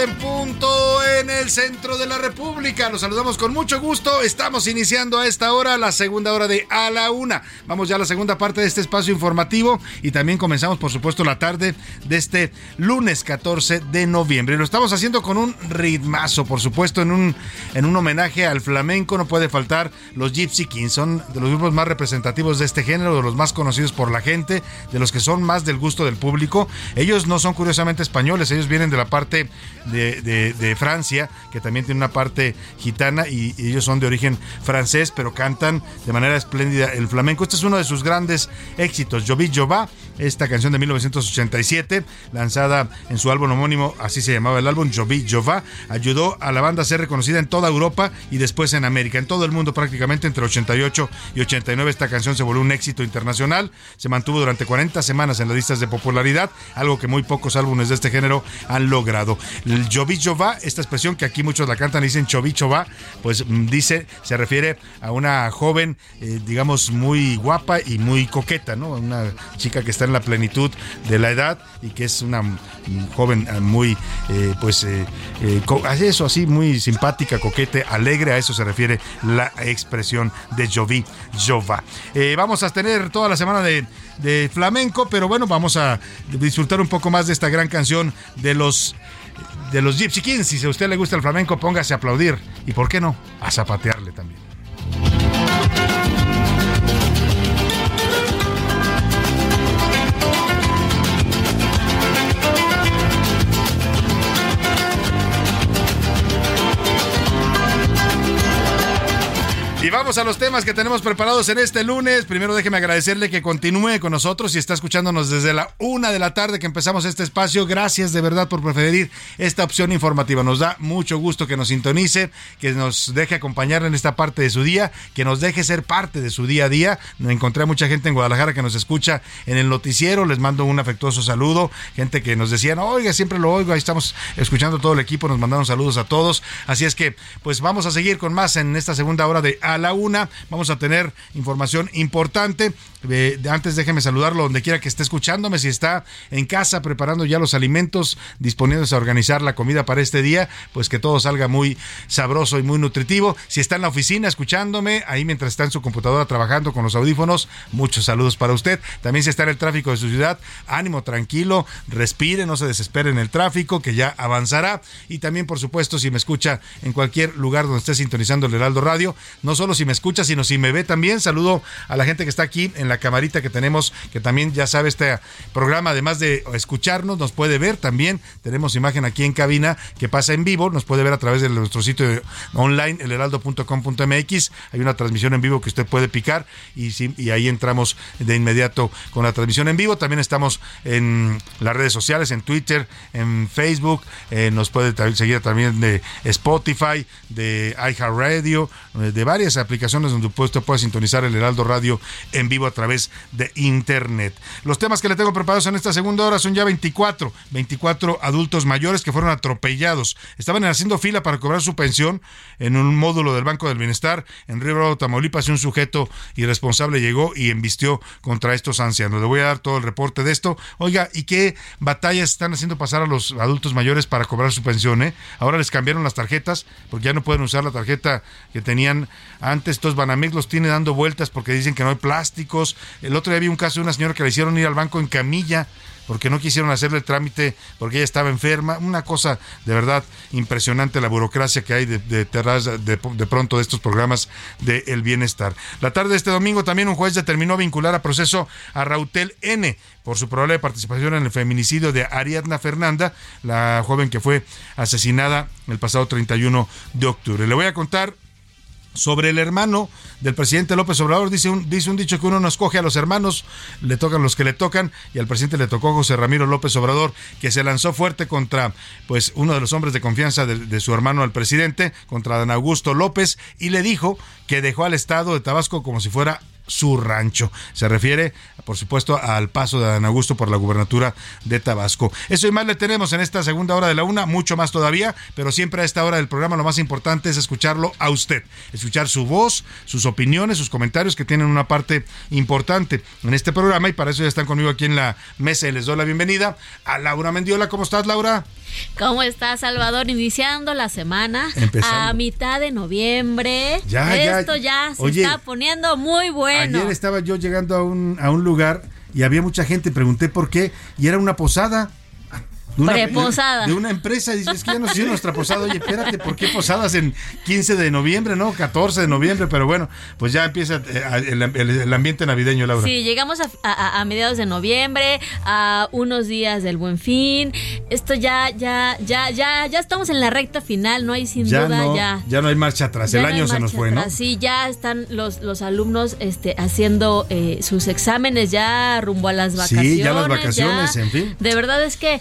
Speaker 3: En punto el centro de la República. Los saludamos con mucho gusto. Estamos iniciando a esta hora la segunda hora de A la Una. Vamos ya a la segunda parte de este espacio informativo y también comenzamos, por supuesto, la tarde de este lunes 14 de noviembre. Lo estamos haciendo con un ritmazo, por supuesto, en un, en un homenaje al flamenco. No puede faltar los Gypsy Kings. Son de los grupos más representativos de este género, de los más conocidos por la gente, de los que son más del gusto del público. Ellos no son curiosamente españoles, ellos vienen de la parte de- de Francia, que también tiene una parte gitana y, ellos son de origen francés, pero cantan de manera espléndida el flamenco. Este es uno de sus grandes éxitos, Jovi Jova, esta canción de 1987, lanzada en su álbum homónimo, así se llamaba el álbum, Jovi Jova, ayudó a la banda a ser reconocida en toda Europa y después en América, en todo el mundo prácticamente entre 88 y 89 esta canción se volvió un éxito internacional, se mantuvo durante 40 semanas en las listas de popularidad, algo que muy pocos álbumes de este género han logrado. El Jovi Jovichova, esta expresión que aquí muchos la cantan y dicen Chovichova, pues mm, dice, se refiere a una joven, eh, digamos, muy guapa y muy coqueta, ¿no? Una chica que está en la plenitud de la edad y que es una mm, joven eh, muy, eh, pues, eso, así, muy simpática, coquete, alegre, a eso se refiere la expresión de Jovichova. Eh, vamos a tener toda la semana de flamenco, pero bueno, vamos a disfrutar un poco más de esta gran canción de los de los Gypsy Kings. Si a usted le gusta el flamenco, póngase a aplaudir. Y por qué no, a zapatearle también. Vamos a los temas que tenemos preparados en este lunes. Primero déjeme agradecerle que continúe con nosotros y está escuchándonos desde la una de la tarde que empezamos este espacio. Gracias de verdad por preferir esta opción informativa. Nos da mucho gusto que nos sintonice, que nos deje acompañar en esta parte de su día, que nos deje ser parte de su día a día. Encontré a mucha gente en Guadalajara que nos escucha en el noticiero. Les mando un afectuoso saludo. Gente que nos decían, oiga, siempre lo oigo. Ahí estamos escuchando todo el equipo. Nos mandaron saludos a todos. Así es que, pues vamos a seguir con más en esta segunda hora de A la Una. Vamos a tener información importante. Eh, antes déjeme saludarlo donde quiera que esté escuchándome. Si está en casa preparando ya los alimentos, disponiéndose a organizar la comida para este día, pues que todo salga muy sabroso y muy nutritivo. Si está en la oficina escuchándome, ahí mientras está en su computadora trabajando con los audífonos, muchos saludos para usted. También si está en el tráfico de su ciudad, ánimo tranquilo, respire, no se desespere en el tráfico, que ya avanzará. Y también, por supuesto, si me escucha en cualquier lugar donde esté sintonizando el Heraldo Radio, no solo si me escucha, sino si me ve también. Saludo a la gente que está aquí en la camarita que tenemos, que también ya sabe este programa, además de escucharnos, nos puede ver también. Tenemos imagen aquí en cabina que pasa en vivo, nos puede ver a través de nuestro sitio online, elheraldo.com.mx. Hay una transmisión en vivo que usted puede picar y, y ahí entramos de inmediato con la transmisión en vivo. También estamos en las redes sociales, en Twitter, en Facebook. eh, nos puede seguir también de Spotify, de iHeartRadio, eh, de varias aplicaciones donde usted puede sintonizar el Heraldo Radio en vivo a través de Internet. Los temas que le tengo preparados en esta segunda hora son ya 24, 24 adultos mayores que fueron atropellados. Estaban haciendo fila para cobrar su pensión en un módulo del Banco del Bienestar en Río Bravo, Tamaulipas y un sujeto irresponsable llegó y embistió contra estos ancianos. Le voy a dar todo el reporte de esto. Oiga, ¿y qué batallas están haciendo pasar a los adultos mayores para cobrar su pensión? eh? Ahora les cambiaron las tarjetas porque ya no pueden usar la tarjeta que tenían antes. Entonces Banamex los tiene dando vueltas porque dicen que no hay plásticos. El otro día vi un caso de una señora que le hicieron ir al banco en camilla porque no quisieron hacerle el trámite porque ella estaba enferma. Una cosa de verdad impresionante la burocracia que hay de, de, de, de pronto de estos programas del el bienestar. La tarde de este domingo también un juez determinó vincular a proceso a Rautel N por su probable participación en el feminicidio de Ariadna Fernanda, la joven que fue asesinada el pasado 31 de octubre. Le voy a contar sobre el hermano del presidente López Obrador. Dice un, dice un dicho que uno no escoge a los hermanos, le tocan los que le tocan, y al presidente le tocó José Ramiro López Obrador, que se lanzó fuerte contra pues uno de los hombres de confianza de, su hermano al presidente, contra Dan Augusto López, y le dijo que dejó al estado de Tabasco como si fuera su rancho. Se refiere, por supuesto, al paso de Dan Augusto por la gubernatura de Tabasco. Eso y más le tenemos en esta segunda hora de la una, mucho más todavía, pero siempre a esta hora del programa lo más importante es escucharlo a usted, escuchar su voz, sus opiniones, sus comentarios que tienen una parte importante en este programa y para eso ya están conmigo aquí en la mesa y les doy la bienvenida a Laura Mendiola. ¿Cómo estás, Laura?
Speaker 24: ¿Cómo estás, Salvador? Iniciando la semana
Speaker 3: Empezando.
Speaker 24: a mitad de noviembre.
Speaker 3: Ya, ya.
Speaker 24: Esto ya, se
Speaker 3: Oye,
Speaker 24: está poniendo muy bueno.
Speaker 3: Ayer estaba yo llegando a un, a un lugar y había mucha gente, pregunté por qué, y era una posada. De una,
Speaker 24: Preposada.
Speaker 3: De, una empresa, dices es que ya nos hicieron nuestra posada. Oye, espérate, ¿por qué posadas en 15 de noviembre, no? 14 de noviembre, pero bueno, pues ya empieza eh, el, el- el ambiente navideño, Laura.
Speaker 24: Sí, llegamos a, a- a mediados de noviembre, a unos días del Buen Fin. Esto ya, ya, ya, ya, ya estamos en la recta final, no hay sin
Speaker 3: ya,
Speaker 24: duda
Speaker 3: no,
Speaker 24: ya.
Speaker 3: ya no hay marcha atrás,
Speaker 24: Ya
Speaker 3: el
Speaker 24: no
Speaker 3: año se nos fue, ¿no?
Speaker 24: Sí, ya están los, los alumnos este, haciendo eh, sus exámenes ya rumbo a las vacaciones.
Speaker 3: Sí, ya las vacaciones,
Speaker 24: ya.
Speaker 3: en fin.
Speaker 24: De verdad es que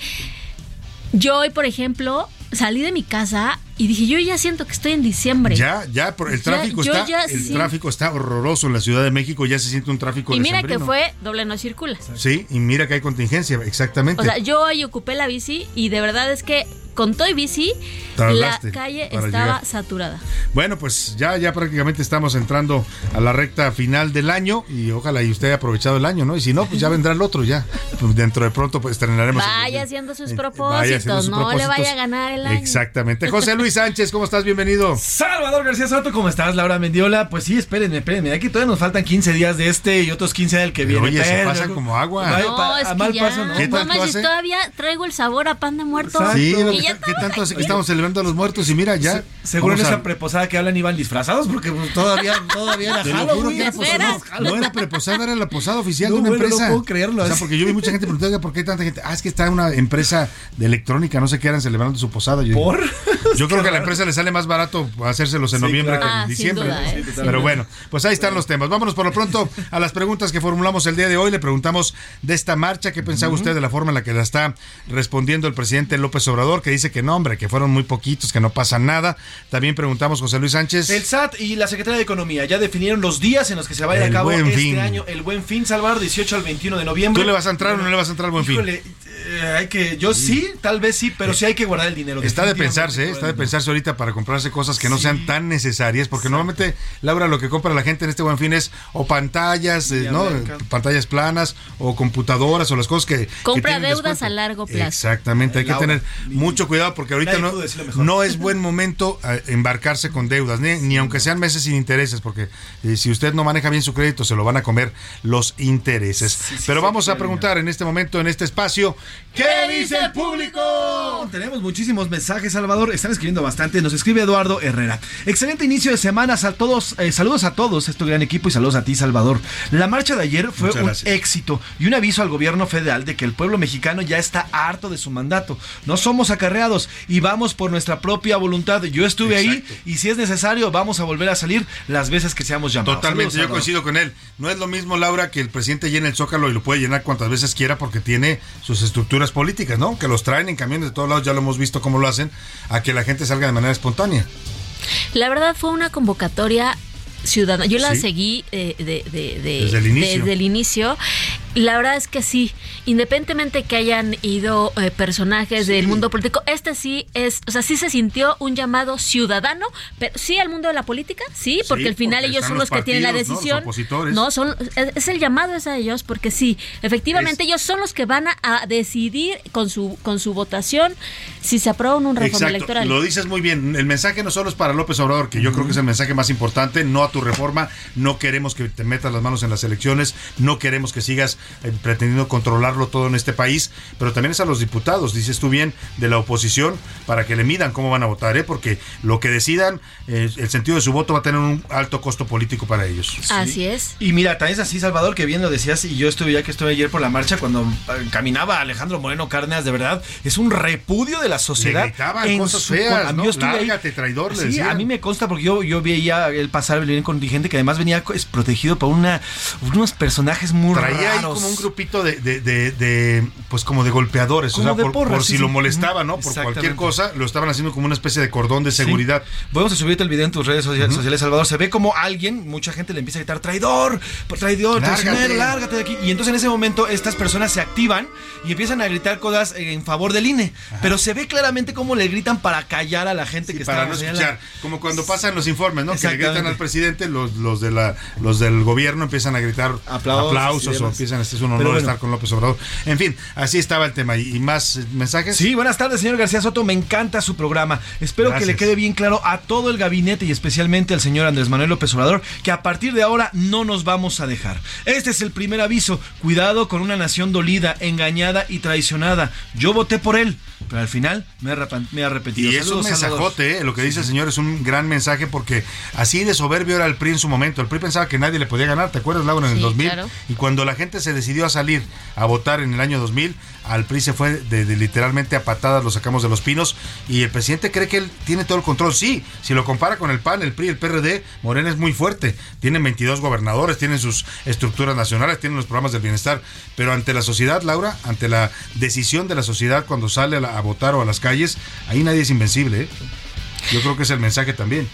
Speaker 24: yo hoy, por ejemplo, salí de mi casa y dije, yo ya siento que estoy en diciembre.
Speaker 3: Ya, ya, por el tráfico está,
Speaker 24: ya
Speaker 3: el
Speaker 24: sí.
Speaker 3: tráfico está horroroso en la Ciudad de México, ya se siente un tráfico
Speaker 24: y mira que fue doble no circula.
Speaker 3: Sí, y mira que hay contingencia, exactamente.
Speaker 24: O sea, yo hoy ocupé la bici y de verdad es que con todo y bici,
Speaker 3: Tardaste
Speaker 24: la calle estaba
Speaker 3: llegar.
Speaker 24: saturada.
Speaker 3: Bueno, pues ya, ya prácticamente estamos entrando a la recta final del año y ojalá y usted haya aprovechado el año, ¿no? Y si no, pues ya vendrá el otro ya. Pues dentro de pronto pues estrenaremos. el-
Speaker 24: Vaya haciendo sus
Speaker 3: vaya
Speaker 24: propósitos,
Speaker 3: haciendo sus
Speaker 24: no le vaya a ganar el año.
Speaker 3: Exactamente. José Luis Sánchez, ¿cómo estás? Bienvenido.
Speaker 25: Salvador García Soto, ¿cómo estás? Laura Mendiola. Pues sí, espérenme, espérenme. Aquí todavía nos faltan 15 días de este y otros 15 del que
Speaker 3: Pero
Speaker 25: viene.
Speaker 3: oye, se pasan como agua.
Speaker 24: No,
Speaker 25: pa-
Speaker 24: es
Speaker 25: a
Speaker 24: que
Speaker 25: mal
Speaker 24: ya,
Speaker 25: paso, ¿no?
Speaker 3: ¿Qué
Speaker 24: no
Speaker 3: hace?
Speaker 24: todavía traigo el sabor a pan de muerto.
Speaker 3: Sí, lo
Speaker 24: y
Speaker 3: que,
Speaker 24: ya
Speaker 3: ¿qué tanto hace que estamos celebrando a los muertos? Y mira, ya.
Speaker 25: Seguro en
Speaker 3: a-
Speaker 25: esa preposada que hablan iban disfrazados porque pues, todavía, todavía era
Speaker 3: juro
Speaker 25: Halloween.
Speaker 3: que era posada. No, no era preposada, era la posada oficial
Speaker 25: No,
Speaker 3: de una
Speaker 25: bueno, no
Speaker 3: empresa.
Speaker 25: puedo creerlo.
Speaker 3: O sea, porque yo vi mucha gente preguntando "Oiga, por qué hay tanta gente. Ah, es que está una empresa de electrónica, no sé qué eran celebrando su posada. Yo,
Speaker 25: ¿Por? (laughs)
Speaker 3: Yo creo que a la empresa le sale más barato hacérselos en
Speaker 25: Sí,
Speaker 3: noviembre
Speaker 25: claro.
Speaker 3: que en
Speaker 24: Ah, sin
Speaker 3: diciembre.
Speaker 24: ¿eh? Sí,
Speaker 3: Pero bueno, pues ahí están los temas. Vámonos por lo pronto a las preguntas que formulamos el día de hoy. Le preguntamos de esta marcha, ¿qué pensaba usted de la forma en la que la está respondiendo el presidente López Obrador? Que dice que no, hombre, que fueron muy poquitos, que no pasa nada. También preguntamos José Luis Sánchez.
Speaker 25: El SAT y la Secretaría de Economía ya definieron los días en los que se va a ir a cabo
Speaker 3: Buen
Speaker 25: este
Speaker 3: Fin.
Speaker 25: año el Buen Fin, Salvador, 18 al 21 de noviembre.
Speaker 3: ¿Tú le vas a entrar o no le vas a entrar al Buen Fin?
Speaker 25: Híjole, eh, hay que, yo sí, tal vez sí, pero sí hay que guardar el dinero.
Speaker 3: Está de pensarse, ¿eh? está de pensarse ahorita para comprarse cosas que no sean tan necesarias, porque normalmente, Laura, lo que compra la gente en este buen fin es o pantallas, eh, ¿no? Pantallas planas, o computadoras, o las cosas que.
Speaker 24: Compra deudas
Speaker 3: descuento.
Speaker 24: a largo plazo.
Speaker 3: Exactamente, hay que tener mucho cuidado porque ahorita no, no es (laughs) buen momento eh, embarcarse con deudas, ni, ni aunque sean meses sin intereses, porque eh, si usted no maneja bien su crédito, se lo van a comer los intereses. Pero vamos a preguntar en este momento, en este espacio, ¿qué dice el público?
Speaker 25: Tenemos muchísimos mensajes, Salvador. Están escribiendo bastante. Nos escribe Eduardo Herrera. Excelente inicio de semanas a todos. eh, saludos a todos, este gran equipo, y saludos a ti, Salvador. La marcha de ayer fue un éxito y un aviso al gobierno federal de que el pueblo mexicano ya está harto de su mandato. No somos acarreados y vamos por nuestra propia voluntad. Yo estuve ahí y si es necesario, vamos a volver a salir las veces que seamos llamados.
Speaker 3: Totalmente,
Speaker 25: Saludos,
Speaker 3: yo
Speaker 25: Salvador.
Speaker 3: coincido con él. No es lo mismo, Laura, que el presidente llene el zócalo y lo puede llenar cuantas veces quiera porque tiene sus estructuras políticas, ¿no? Que los traen en camiones de todos lados, ya lo hemos visto cómo lo hacen, a que la gente salga de manera espontánea.
Speaker 24: La verdad fue una convocatoria ciudadana. Yo la
Speaker 3: Sí.
Speaker 24: seguí eh, de- de- de-
Speaker 3: Desde el inicio.
Speaker 24: desde el inicio. La verdad es que sí, independientemente que hayan ido eh, personajes del mundo político, este sí es, o sea, sí se sintió un llamado ciudadano, pero sí al mundo de la política, sí, porque
Speaker 3: Sí,
Speaker 24: al final
Speaker 3: porque
Speaker 24: ellos son
Speaker 3: los
Speaker 24: que tienen la
Speaker 3: ¿no?
Speaker 24: Decisión.
Speaker 3: opositores.
Speaker 24: No, son, es, es el llamado es a ellos, porque sí, efectivamente
Speaker 3: Es-
Speaker 24: ellos son los que van a, a decidir con su, con su votación si se aprueba o no un reforma
Speaker 3: Exacto,
Speaker 24: electoral.
Speaker 3: lo dices muy bien. El mensaje no solo es para López Obrador, que yo creo que es el mensaje más importante, no tu reforma, no queremos que te metas las manos en las elecciones, no queremos que sigas eh, pretendiendo controlarlo todo en este país, pero también es a los diputados, dices tú bien, de la oposición, para que le midan cómo van a votar, ¿eh? porque lo que decidan, eh, el sentido de su voto va a tener un alto costo político para ellos.
Speaker 24: Así es.
Speaker 25: Y mira, tan es así, Salvador, que bien lo decías, y yo estuve ya que estuve ayer por la marcha cuando eh, caminaba Alejandro Moreno Cárdenas, de verdad, es un repudio de la sociedad.
Speaker 3: Le gritaban
Speaker 25: en
Speaker 3: cosas
Speaker 25: su-
Speaker 3: feas,
Speaker 25: a mí
Speaker 3: ¿no?
Speaker 25: yo estuve ahí.
Speaker 3: Lárgate, traidor, le
Speaker 25: Sí, a mí me consta porque yo, yo veía el pasar, venía un contingente que además venía es protegido por una, unos personajes muy
Speaker 3: Traía ahí
Speaker 25: raros.
Speaker 3: como un grupito de, de, de- de, pues como de golpeadores,
Speaker 25: Como
Speaker 3: o sea,
Speaker 25: de
Speaker 3: por,
Speaker 25: sí,
Speaker 3: si
Speaker 25: sí.
Speaker 3: lo molestaba, ¿no? Por cualquier cosa, lo estaban haciendo como una especie de cordón de
Speaker 25: Sí.
Speaker 3: seguridad.
Speaker 25: Vamos a subirte el video en tus redes sociales, Salvador. Se ve como alguien, mucha gente le empieza a gritar, traidor, traidor,
Speaker 3: Lárgate.
Speaker 25: traicionero, lárgate de aquí. Y entonces en ese momento estas personas se activan y empiezan a gritar cosas en favor del INE. Pero se ve claramente cómo le gritan para callar a la gente que
Speaker 3: para
Speaker 25: está
Speaker 3: no
Speaker 25: allá en
Speaker 3: escuchar.
Speaker 25: la-
Speaker 3: Como cuando pasan los informes, ¿no? Que le gritan al presidente, los, los de la, los del gobierno empiezan a gritar
Speaker 25: Aplausos
Speaker 3: o empiezan, este es un honor
Speaker 25: bueno.
Speaker 3: estar con López Obrador. En fin, así estaba el tema. ¿Y, más mensajes?
Speaker 25: Sí, buenas tardes, señor García Soto. Me encanta su programa. Espero que le quede bien claro a todo el gabinete y especialmente al señor Andrés Manuel López Obrador que a partir de ahora no nos vamos a dejar. Este es el primer aviso. Cuidado con una nación dolida, engañada y traicionada. Yo voté por él, pero al final me arrepan- me he arrepentido.
Speaker 3: Y es un
Speaker 25: Saludos,
Speaker 3: mensajote, ¿eh? lo que dice el señor es un gran mensaje porque así de soberbio era el PRI en su momento. El PRI pensaba que nadie le podía ganar, ¿te acuerdas, Laura, en el
Speaker 24: Sí,
Speaker 3: 2000?
Speaker 24: claro.
Speaker 3: Y cuando la gente se decidió a salir a votar en el año 2000, al PRI se fue de, de literalmente a patadas, lo sacamos de los pinos y el presidente cree que él tiene todo el control. Sí, si lo compara con el PAN, el PRI, el PRD, Morena es muy fuerte. Tienen 22 gobernadores, tienen sus estructuras nacionales, tienen los programas del bienestar, pero ante la sociedad, Laura, ante la decisión de la sociedad cuando sale a, la- a votar o a las calles, ahí nadie es invencible. ¿eh? Yo creo que es el mensaje también.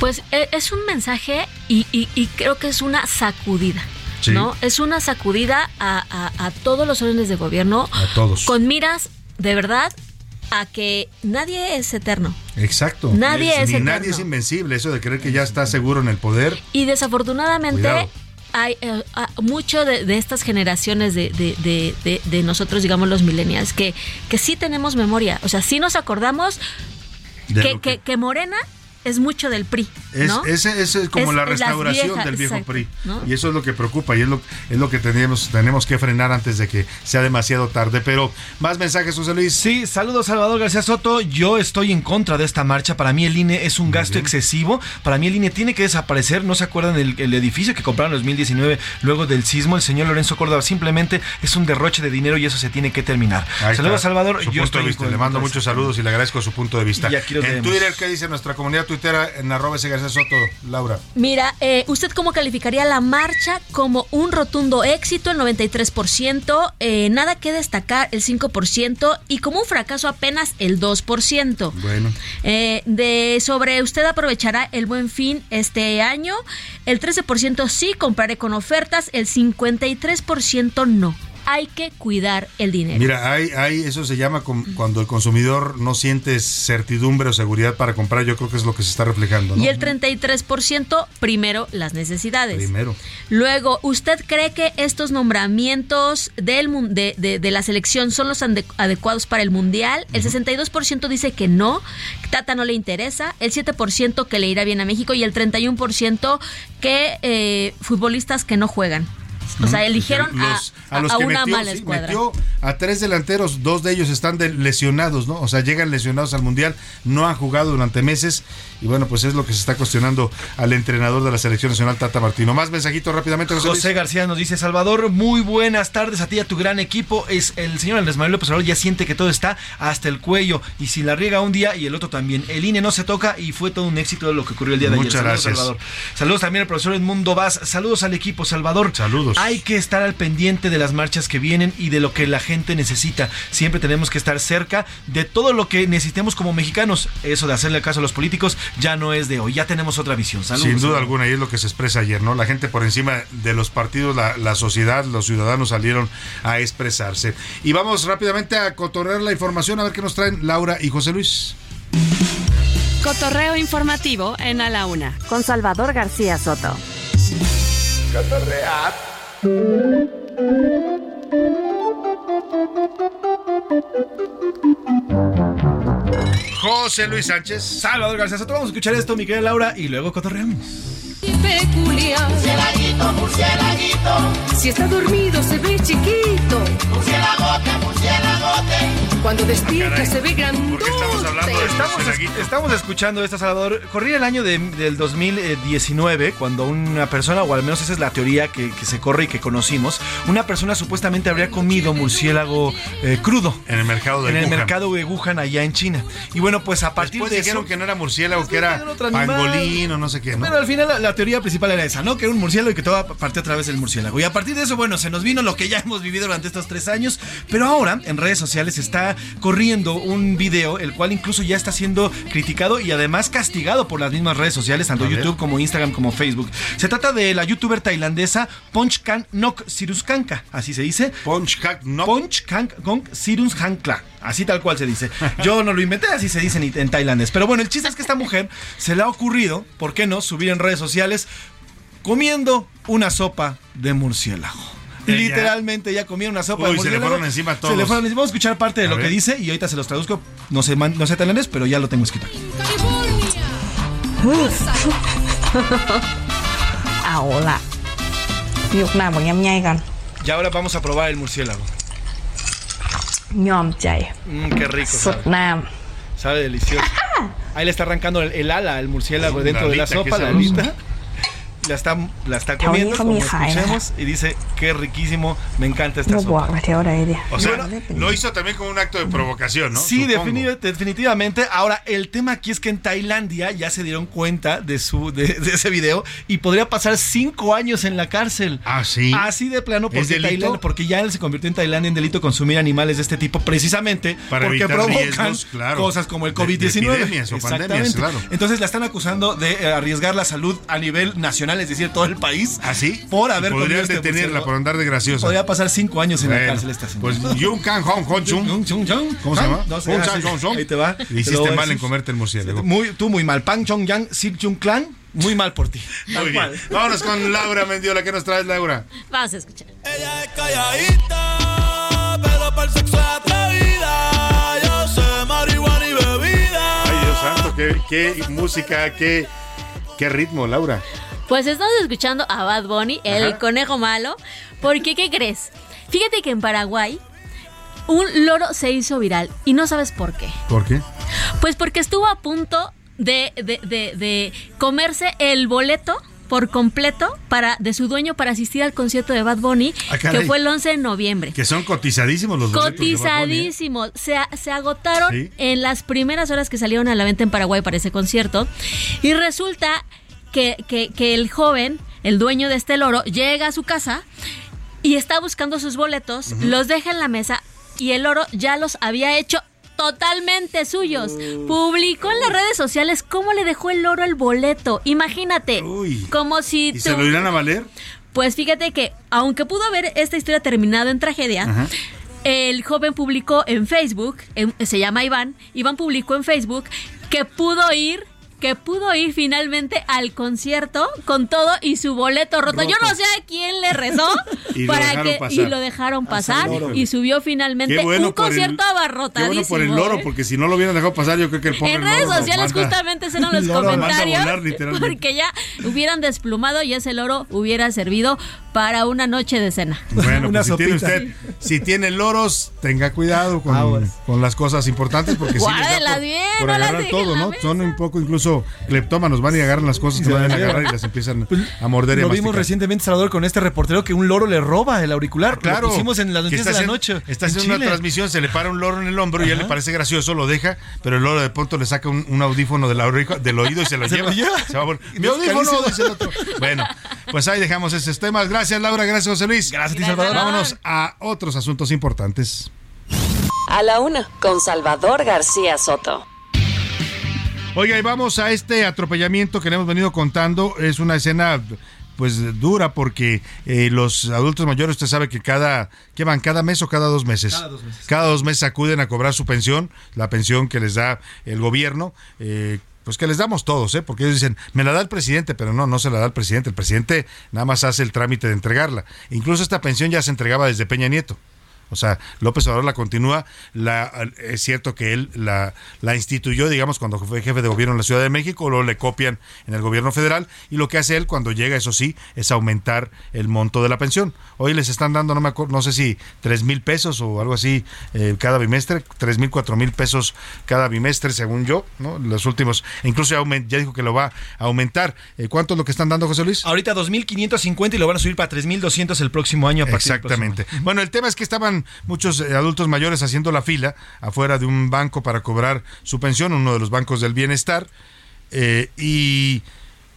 Speaker 24: Pues e- es un mensaje y, y- y creo que es una sacudida.
Speaker 3: Sí.
Speaker 24: ¿No? Es una sacudida a, a- a todos los órdenes de gobierno
Speaker 3: A todos.
Speaker 24: con miras de verdad a que nadie es eterno.
Speaker 3: Exacto.
Speaker 24: Nadie es
Speaker 3: Ni
Speaker 24: eterno.
Speaker 3: nadie es invencible. Eso de creer que ya está seguro en el poder.
Speaker 24: Y desafortunadamente
Speaker 3: Cuidado.
Speaker 24: hay eh, mucho de, de estas generaciones de, nosotros, digamos los millennials, que, que sí tenemos memoria. O sea, sí nos acordamos que, que Morena es mucho del PRI.
Speaker 3: Es,
Speaker 24: ¿no?
Speaker 3: ese, ese es como
Speaker 24: Es-
Speaker 3: la restauración
Speaker 24: viejas,
Speaker 3: del viejo
Speaker 24: exacto,
Speaker 3: PRI.
Speaker 24: ¿no?
Speaker 3: Y eso es lo que preocupa y es lo, es lo que tenemos, tenemos que frenar antes de que sea demasiado tarde. Pero más mensajes, José Luis.
Speaker 25: Sí, saludos Salvador García Soto. Yo estoy en contra de esta marcha. Para mí el INE es un gasto excesivo. Para mí el INE tiene que desaparecer. ¿No se acuerdan del el edificio que compraron en 2019 luego del sismo? El señor Lorenzo Córdoba simplemente es un derroche de dinero y eso se tiene que terminar.
Speaker 3: Ahí
Speaker 25: Saludos
Speaker 3: está,
Speaker 25: Salvador.
Speaker 3: su
Speaker 25: Yo
Speaker 3: punto
Speaker 25: estoy
Speaker 3: de vista. Le mando muchos saludos y le agradezco su punto de vista.
Speaker 25: Y aquí lo
Speaker 3: en
Speaker 25: tenemos.
Speaker 3: Twitter, ¿qué dice nuestra comunidad tuitera en arroba ese García Soto, Laura?
Speaker 24: Mira, eh, ¿usted cómo calificaría la marcha? Como un rotundo éxito, el 93%, eh, nada que destacar, el 5%, y como un fracaso apenas el 2%.
Speaker 3: Bueno.
Speaker 24: Eh, de sobre usted aprovechará el buen fin este año, el 13% sí compraré con ofertas, el 53% no. Hay que cuidar el dinero.
Speaker 3: Mira, hay, hay, eso se llama cuando el consumidor no siente certidumbre o seguridad para comprar. Yo creo que es lo que se está reflejando. ¿no?
Speaker 24: Y el 33% primero las necesidades.
Speaker 3: Primero.
Speaker 24: Luego, ¿usted cree que estos nombramientos del, de, de- de la selección son los adecuados para el Mundial? El 62% dice que no, Tata no le interesa, el 7% que le irá bien a México y el 31% que eh, futbolistas que no juegan. O sea, eligieron a,
Speaker 3: Los- a los
Speaker 24: a
Speaker 3: que
Speaker 24: una
Speaker 3: metió,
Speaker 24: mala
Speaker 3: sí,
Speaker 24: escuadra.
Speaker 3: metió a tres delanteros, dos de ellos están de- lesionados, ¿no? O sea, llegan lesionados al Mundial, no han jugado durante meses y bueno, pues es lo que se está cuestionando al entrenador de la Selección Nacional, Tata Martino. Más mensajitos rápidamente, José?
Speaker 25: García nos dice, Salvador, muy buenas tardes a ti y a tu gran equipo. Es el señor Andrés Manuel López Obrador ya siente que todo está hasta el cuello y si la riega un día y el otro también. El INE no se toca y fue todo un éxito lo que ocurrió el día de
Speaker 3: Muchas
Speaker 25: ayer. Saludos,
Speaker 3: gracias.
Speaker 25: Salvador. Saludos también al profesor Edmundo Vaz. Saludos al equipo, Salvador.
Speaker 3: Saludos.
Speaker 25: Hay que estar al pendiente de las marchas que vienen y de lo que la gente necesita. Siempre tenemos que estar cerca de todo lo que necesitemos como mexicanos. Eso de hacerle caso a los políticos ya no es de hoy. Ya tenemos otra visión. Saludos.
Speaker 3: Sin duda alguna, y es lo que se expresa ayer, ¿no? La gente por encima de los partidos, la, la sociedad, los ciudadanos salieron a expresarse. Y vamos rápidamente a cotorrear la información, a ver qué nos traen Laura y José Luis.
Speaker 26: Cotorreo informativo en A la Una con Salvador García Soto.
Speaker 3: José Luis Sánchez.
Speaker 25: Salvador García Soto. Vamos a escuchar esto, mi querida Laura, y luego cotorreamos.
Speaker 7: Peculiar. Murcielaguito, murcielaguito. Si está dormido se ve chiquito. Murcielagote, murcielagote. Cuando despierta se ve grandote.
Speaker 25: Estamos, es- estamos escuchando esta, Salvador. Corría el año de- del 2019, cuando una persona, o al menos esa es la teoría que, que se corre y que conocimos, una persona supuestamente habría comido murciélago eh, crudo.
Speaker 3: En el mercado de
Speaker 25: En el
Speaker 3: Wuhan.
Speaker 25: mercado de Wuhan, allá en China. Y bueno, pues a partir
Speaker 3: Después
Speaker 25: de
Speaker 3: dijeron
Speaker 25: eso...
Speaker 3: que no era murciélago, que era pangolín o no sé qué, ¿no?
Speaker 25: Pero al final la, teoría principal era esa, ¿no? Que era un murciélago y que todo partió a través del murciélago. Y a partir de eso, bueno, se nos vino lo que ya hemos vivido durante estos tres años. Pero ahora en redes sociales está corriendo un video, el cual incluso ya está siendo criticado y además castigado por las mismas redes sociales, tanto. YouTube como Instagram como Facebook. Se trata de la youtuber tailandesa Ponchkan Nok Siruskanka, así se dice.
Speaker 3: Ponchkan Nok.
Speaker 25: Ponchkan Nok Siruskanka. Así tal cual se dice. Yo no lo inventé, así se dice en, tailandés. Pero bueno, el chiste es que esta mujer se le ha ocurrido, ¿por qué no?, subir en redes sociales comiendo una sopa de murciélago literalmente ya comía una sopa.
Speaker 3: Uy, de se le fueron encima todos.
Speaker 25: Se le fueron encima. Vamos a escuchar parte de lo que dice y ahorita se los traduzco. No sé, no sé tailandés, pero ya lo tengo escrito aquí.
Speaker 27: Ahora.
Speaker 25: Y ahora vamos a probar el murciélago
Speaker 27: ñom chay.
Speaker 25: Mm, qué rico. Sabe, sabe delicioso. (laughs) Ahí le está arrancando el, ala, el murciélago dentro de la sopa, la alita la está, la está comiendo, como escuchemos, y dice, qué riquísimo, me encanta esta sopa.
Speaker 3: O sea, lo hizo también como un acto de provocación, ¿no?
Speaker 25: Sí, definitivamente. Ahora, el tema aquí es que en Tailandia ya se dieron cuenta de, su, de, ese video y podría pasar cinco años en la cárcel.
Speaker 3: Ah, sí.
Speaker 25: Así de plano, porque, Tailandia, porque ya él se convirtió en Tailandia en delito consumir animales de este tipo, precisamente porque provocan cosas como el COVID-19. Exactamente.
Speaker 3: Claro.
Speaker 25: Entonces la están acusando de eh, arriesgar la salud a nivel nacional nacional, es decir, todo el país.
Speaker 3: ¿Así?
Speaker 25: Por haber comido
Speaker 3: Podrían
Speaker 25: este
Speaker 3: detenerla por andar de graciosa.
Speaker 25: Podría pasar cinco años en la
Speaker 3: Bueno,
Speaker 25: cárcel esta señora.
Speaker 3: Pues Yun Kan Hong Hong Chung. ¿Cómo se llama?
Speaker 25: No sé. Ahí te va. Te
Speaker 3: Hiciste mal en comerte el murciélago.
Speaker 25: Muy, tú muy mal. Pang Chong Yang, Sik Chung Clan, muy mal por ti. (laughs)
Speaker 3: Muy bien. Vámonos con Laura Mendiola. ¿Qué nos traes, Laura?
Speaker 24: Vamos a escuchar.
Speaker 23: calladita, pero para el sexo es atrevida. Yo sé marihuana y bebida.
Speaker 3: Ay, Dios santo, qué, qué música, qué, qué ritmo, Laura.
Speaker 24: Pues estamos escuchando a Bad Bunny, el
Speaker 3: Ajá.
Speaker 24: conejo malo. Porque, ¿qué crees? Fíjate que en Paraguay un loro se hizo viral y no sabes por qué.
Speaker 3: ¿Por qué?
Speaker 24: Pues porque estuvo a punto de, de- de- de comerse el boleto por completo para de su dueño para asistir al concierto de Bad Bunny,
Speaker 3: Ah,
Speaker 24: que fue el 11 de noviembre.
Speaker 3: Que son cotizadísimos los boletos de Bad Bunny, ¿eh?
Speaker 24: Cotizadísimos. Se, se agotaron
Speaker 3: Sí.
Speaker 24: en las primeras horas que salieron a la venta en Paraguay para ese concierto. Y resulta que, que- que el joven, el dueño de este loro, llega a su casa y está buscando sus boletos, los deja en la mesa y el loro ya los había hecho totalmente suyos. Publicó en las redes sociales cómo le dejó el loro el boleto. Imagínate, como si...
Speaker 3: ¿Y se lo irán a valer?
Speaker 24: pues fíjate que, aunque pudo haber esta historia terminado en tragedia,
Speaker 3: Ajá.
Speaker 24: el joven publicó en Facebook, en- se llama Iván, Iván publicó en Facebook que pudo ir que pudo ir finalmente al concierto con todo y su boleto roto. Yo no sé a quién le rezó (laughs)
Speaker 3: Y lo
Speaker 24: para
Speaker 3: dejaron
Speaker 24: que
Speaker 3: pasar.
Speaker 24: y lo dejaron pasar y subió finalmente
Speaker 3: Qué bueno
Speaker 24: un
Speaker 3: el-
Speaker 24: concierto
Speaker 3: Qué
Speaker 24: abarrotadísimo.
Speaker 3: bueno por el loro,
Speaker 24: ¿eh?
Speaker 3: porque si no lo hubieran dejado pasar, yo creo que el pobre
Speaker 24: En redes
Speaker 3: loro
Speaker 24: sociales
Speaker 3: manda-
Speaker 24: justamente eran los (laughs)
Speaker 3: el
Speaker 24: comentarios
Speaker 3: volar,
Speaker 24: porque ya hubieran desplumado y ese loro hubiera servido para una noche de cena.
Speaker 3: Bueno,
Speaker 25: Una
Speaker 3: pues si tiene usted, si tiene loros, tenga cuidado con, con las cosas importantes porque sí les da por,
Speaker 24: bien,
Speaker 3: por
Speaker 24: no las
Speaker 3: agarrar todo, ¿no? Son un poco incluso cleptómanos, van y agarran las cosas que van a agarrar y las empiezan a morder y a
Speaker 25: Lo vimos recientemente, Salvador, con este reportero que un loro le roba el auricular.
Speaker 3: Claro,
Speaker 25: Lo pusimos en las noticias de la noche.
Speaker 3: Está
Speaker 25: en
Speaker 3: haciendo una transmisión, se le para un loro en el hombro y a él le parece gracioso, lo deja, pero el loro de pronto le saca un, un audífono del, aurico- del oído y se lo (laughs)
Speaker 25: Se
Speaker 3: lleva.
Speaker 25: lo lleva.
Speaker 3: Se va a Mi audífono, dice el otro. Bueno, pues ahí dejamos esos temas. Gracias, Laura. Gracias, José Luis.
Speaker 25: Gracias a ti, Salvador.
Speaker 3: Vámonos a otros asuntos importantes.
Speaker 26: A la una, con Salvador García Soto.
Speaker 3: Oiga, y vamos a este atropellamiento que le hemos venido contando. Es una escena pues dura porque eh, los adultos mayores, usted sabe que cada, ¿qué van? ¿Cada mes o cada dos meses?
Speaker 25: Cada dos meses.
Speaker 3: Cada dos meses acuden a cobrar su pensión, la pensión que les da el gobierno. eh, pues que les damos todos, ¿eh? porque ellos dicen, me la da el presidente, pero no, no se la da el presidente. El presidente nada más hace el trámite de entregarla. Incluso esta pensión ya se entregaba desde Peña Nieto. O sea, López Obrador la continúa. La, es cierto que él la, la instituyó, digamos, cuando fue jefe de gobierno en la Ciudad de México, luego le copian en el gobierno federal. Y lo que hace él cuando llega, eso sí, es aumentar el monto de la pensión. Hoy les están dando, no me acuerdo, no sé si tres mil pesos o algo así eh, cada bimestre, tres mil, cuatro mil pesos cada bimestre, según yo, ¿no? Los últimos, e incluso ya, aument- ya dijo que lo va a aumentar. Eh, ¿Cuánto es lo que están dando, José Luis?
Speaker 25: Ahorita 2.550 y lo van a subir para 3.200 el próximo año. A próximo
Speaker 3: Exactamente. Bueno, el tema es que estaban muchos eh, adultos mayores haciendo la fila afuera de un banco para cobrar su pensión, uno de los bancos del bienestar, eh, y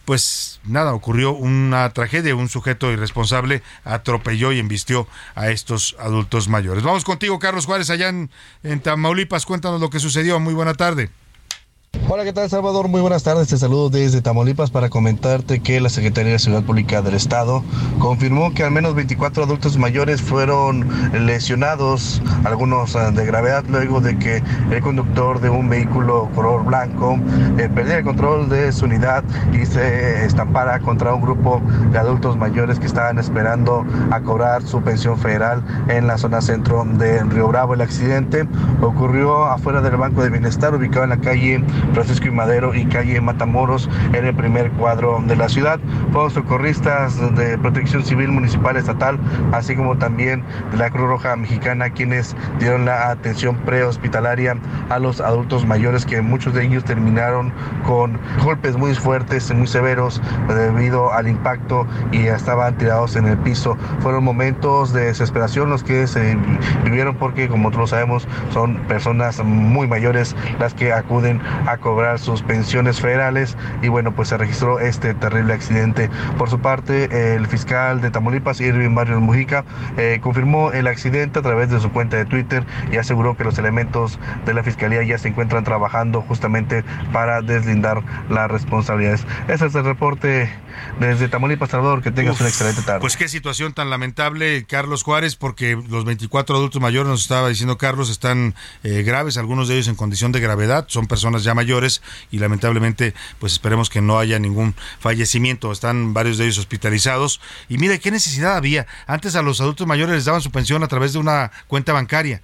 Speaker 3: pues nada, ocurrió una tragedia, un sujeto irresponsable atropelló y embistió a estos adultos mayores. Vamos contigo, Carlos Juárez, allá en, en Tamaulipas, cuéntanos lo que sucedió, muy buena tarde.
Speaker 28: Hola, ¿qué tal Salvador? Muy buenas tardes. Te saludo desde Tamaulipas para comentarte que la Secretaría de Seguridad Pública del Estado confirmó que al menos 24 adultos mayores fueron lesionados, algunos eh, de gravedad, luego de que el conductor de un vehículo color blanco eh, perdiera el control de su unidad y se estampara contra un grupo de adultos mayores que estaban esperando a cobrar su pensión federal en la zona centro de Río Bravo. El accidente ocurrió afuera del Banco de Bienestar, ubicado en la calle Francisco y Madero y calle Matamoros, en el primer cuadro de la ciudad. Fueron socorristas de Protección Civil Municipal Estatal, así como también de la Cruz Roja Mexicana, quienes dieron la atención prehospitalaria a los adultos mayores, que muchos de ellos terminaron con golpes muy fuertes, muy severos, debido al impacto y estaban tirados en el piso. Fueron momentos de desesperación los que se vivieron porque, como todos sabemos, son personas muy mayores las que acuden a cobrar sus pensiones federales y bueno, pues se registró este terrible accidente. Por su parte, el fiscal de Tamaulipas, Irving Barrios Mujica, eh, confirmó el accidente a través de su cuenta de Twitter y aseguró que los elementos de la fiscalía ya se encuentran trabajando justamente para deslindar las responsabilidades. Ese es el reporte desde Tamaulipas, Salvador. Que tengas
Speaker 3: Uf,
Speaker 28: una excelente tarde.
Speaker 3: Pues qué situación tan lamentable, Carlos Juárez, porque los 24 adultos mayores, nos estaba diciendo Carlos, están eh, graves, algunos de ellos en condición de gravedad, son personas ya mayores y lamentablemente, pues esperemos que no haya ningún fallecimiento, están varios de ellos hospitalizados. Y mire, qué necesidad había. Antes a los adultos mayores les daban su pensión a través de una cuenta bancaria.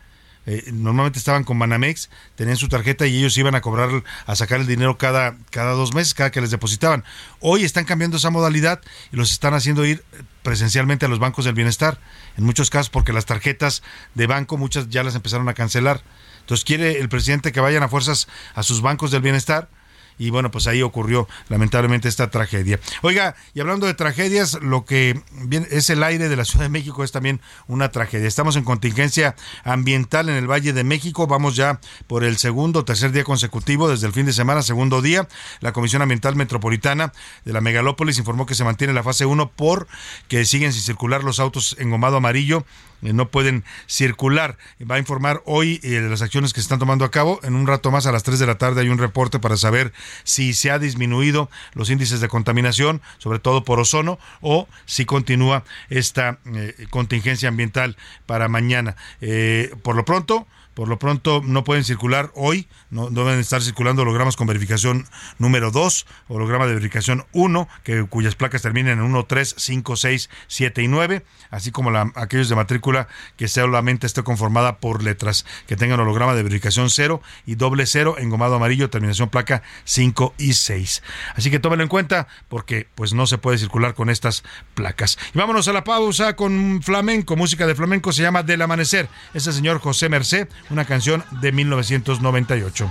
Speaker 3: Eh, normalmente estaban con Banamex, tenían su tarjeta y ellos iban a cobrar, a sacar el dinero cada, cada dos meses, cada que les depositaban. Hoy están cambiando esa modalidad y los están haciendo ir presencialmente a los bancos del bienestar, en muchos casos porque las tarjetas de banco muchas ya las empezaron a cancelar. Entonces quiere el presidente que vayan a fuerzas a sus bancos del bienestar y bueno, pues ahí ocurrió lamentablemente esta tragedia. Oiga, y hablando de tragedias, lo que es el aire de la Ciudad de México es también una tragedia. Estamos en contingencia ambiental en el Valle de México, vamos ya por el segundo o tercer día consecutivo desde el fin de semana, segundo día. La Comisión Ambiental Metropolitana de la Megalópolis informó que se mantiene la fase 1 por que siguen sin circular los autos en gomado amarillo no pueden circular. Va a informar hoy eh, de las acciones que se están tomando a cabo. En un rato más, a las 3 de la tarde, hay un reporte para saber si se ha disminuido los índices de contaminación, sobre todo por ozono, o si continúa esta eh, contingencia ambiental para mañana. Eh, por lo pronto, por lo pronto no pueden circular hoy, no, deben estar circulando hologramas con verificación número 2, holograma de verificación 1, que, cuyas placas terminen en 1, 3, 5, 6, 7 y 9, así como aquellos de matrícula que solamente esté conformada por letras, que tengan holograma de verificación 0 y doble 0, engomado amarillo, terminación placa 5 y 6. Así que tómenlo en cuenta porque pues no se puede circular con estas placas. Y vámonos a la pausa con flamenco, música de flamenco, se llama Del Amanecer. Es el señor José Mercé, una canción de 1998.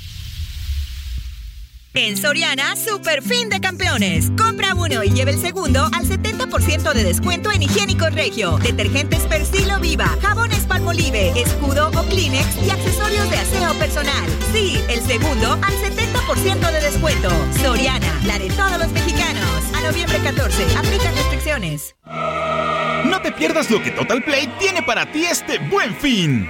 Speaker 1: En Soriana, super fin de campeones. Compra uno y lleve el segundo al 70% de descuento en higiénicos regio, detergentes Persilo Viva, jabones Palmolive, escudo o Kleenex y accesorios de aseo personal. Sí, el segundo al 70% de descuento. Soriana, la de todos los mexicanos. A noviembre 14, aplican restricciones.
Speaker 29: No te pierdas lo que Total Play tiene para ti este buen fin.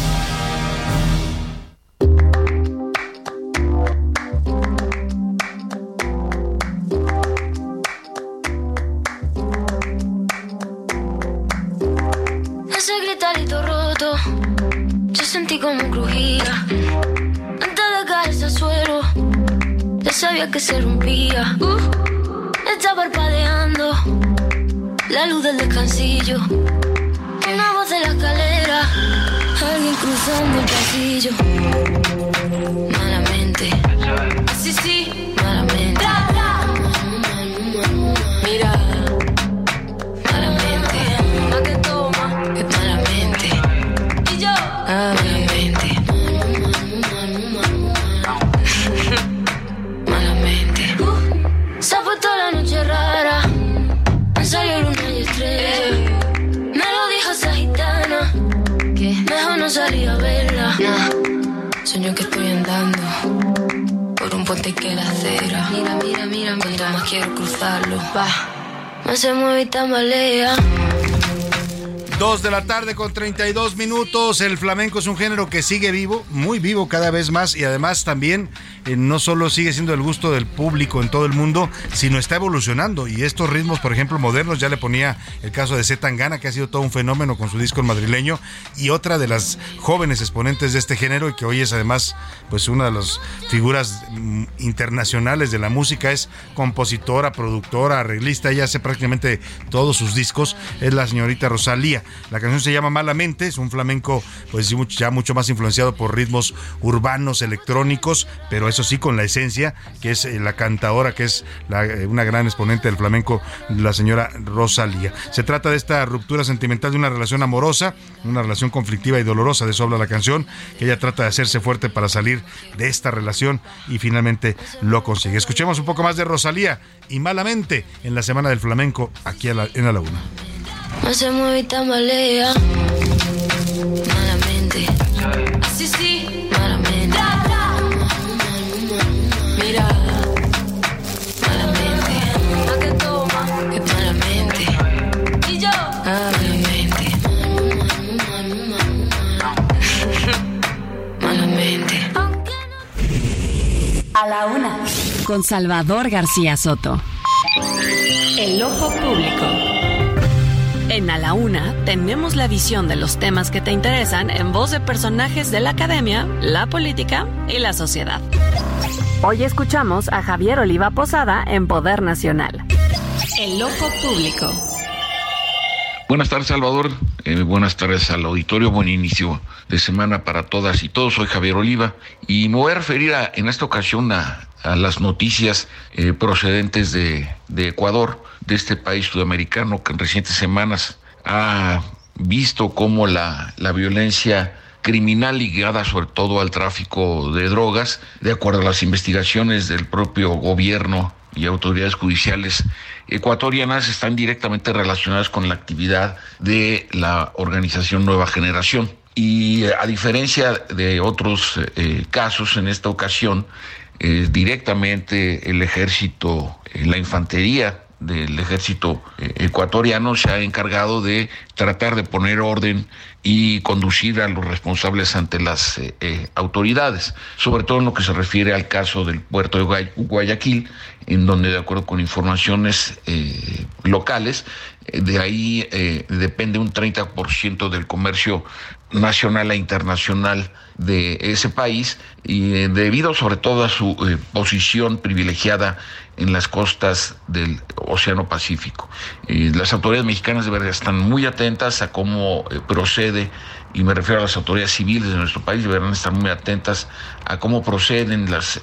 Speaker 30: Como crujía. Antes de caerse al suelo, ya sabía que se rompía. Uh, está parpadeando la luz del descansillo. Una voz de la escalera, alguien cruzando el pasillo. Malamente, así sí, malamente. Mira. Que estoy andando por un puente que, que la acera. Mira, mira, mira, cuanto más quiero cruzarlo. Va, más se mueve y tambalea.
Speaker 3: Dos de la tarde con 32 minutos. El flamenco es un género que sigue vivo, muy vivo cada vez más y además también eh, no solo sigue siendo el gusto del público en todo el mundo, sino está evolucionando. Y estos ritmos, por ejemplo, modernos, ya le ponía el caso de Zetangana, que ha sido todo un fenómeno con su disco madrileño, y otra de las jóvenes exponentes de este género y que hoy es además pues una de las figuras mm, internacionales de la música, es compositora, productora, arreglista, ella hace prácticamente todos sus discos, es la señorita Rosalía. La canción se llama Malamente, es un flamenco pues ya mucho más influenciado por ritmos urbanos, electrónicos, pero eso sí con la esencia, que es eh, la cantadora, que es eh, una gran exponente del flamenco, la señora Rosalía. Se trata de esta ruptura sentimental de una relación amorosa, una relación conflictiva y dolorosa, de eso habla la canción, que ella trata de hacerse fuerte para salir de esta relación y finalmente lo consigue. Escuchemos un poco más de Rosalía y Malamente en la Semana del Flamenco aquí en la Una.
Speaker 30: Más se mueve y tambalea. Malamente. Sí, sí. Malamente. Mira. Malamente. ¿A qué toma? Malamente. Y yo. Malamente. Malamente.
Speaker 26: A la una. Con Salvador García Soto. El ojo. En A la Una tenemos la visión de los temas que te interesan en voz de personajes de la academia, la política y la sociedad. Hoy escuchamos a Javier Oliva Posada en Poder Nacional. El ojo público.
Speaker 31: Buenas tardes, Salvador. Eh, buenas tardes al auditorio. Buen inicio de semana para todas y todos. Soy Javier Oliva y me voy a referir en esta ocasión a, a las noticias eh, procedentes de, de Ecuador, de este país sudamericano que en recientes semanas ha visto cómo la, la violencia criminal ligada sobre todo al tráfico de drogas, de acuerdo a las investigaciones del propio gobierno y autoridades judiciales ecuatorianas están directamente relacionadas con la actividad de la organización Nueva Generación. Y eh, a diferencia de otros eh, casos, en esta ocasión, eh, directamente el ejército, eh, la infantería del ejército eh, ecuatoriano se ha encargado de tratar de poner orden y conducir a los responsables ante las autoridades, sobre todo en lo que se refiere al caso del puerto de Guay- Guayaquil, en donde de acuerdo con informaciones locales, de ahí depende un 30% del comercio nacional e internacional de ese país y eh, debido sobre todo a su eh, posición privilegiada en las costas del Océano Pacífico. Las autoridades mexicanas de verdad están muy atentas a cómo eh, procede, y me refiero a las autoridades civiles de nuestro país, deberán estar muy atentas a cómo proceden las,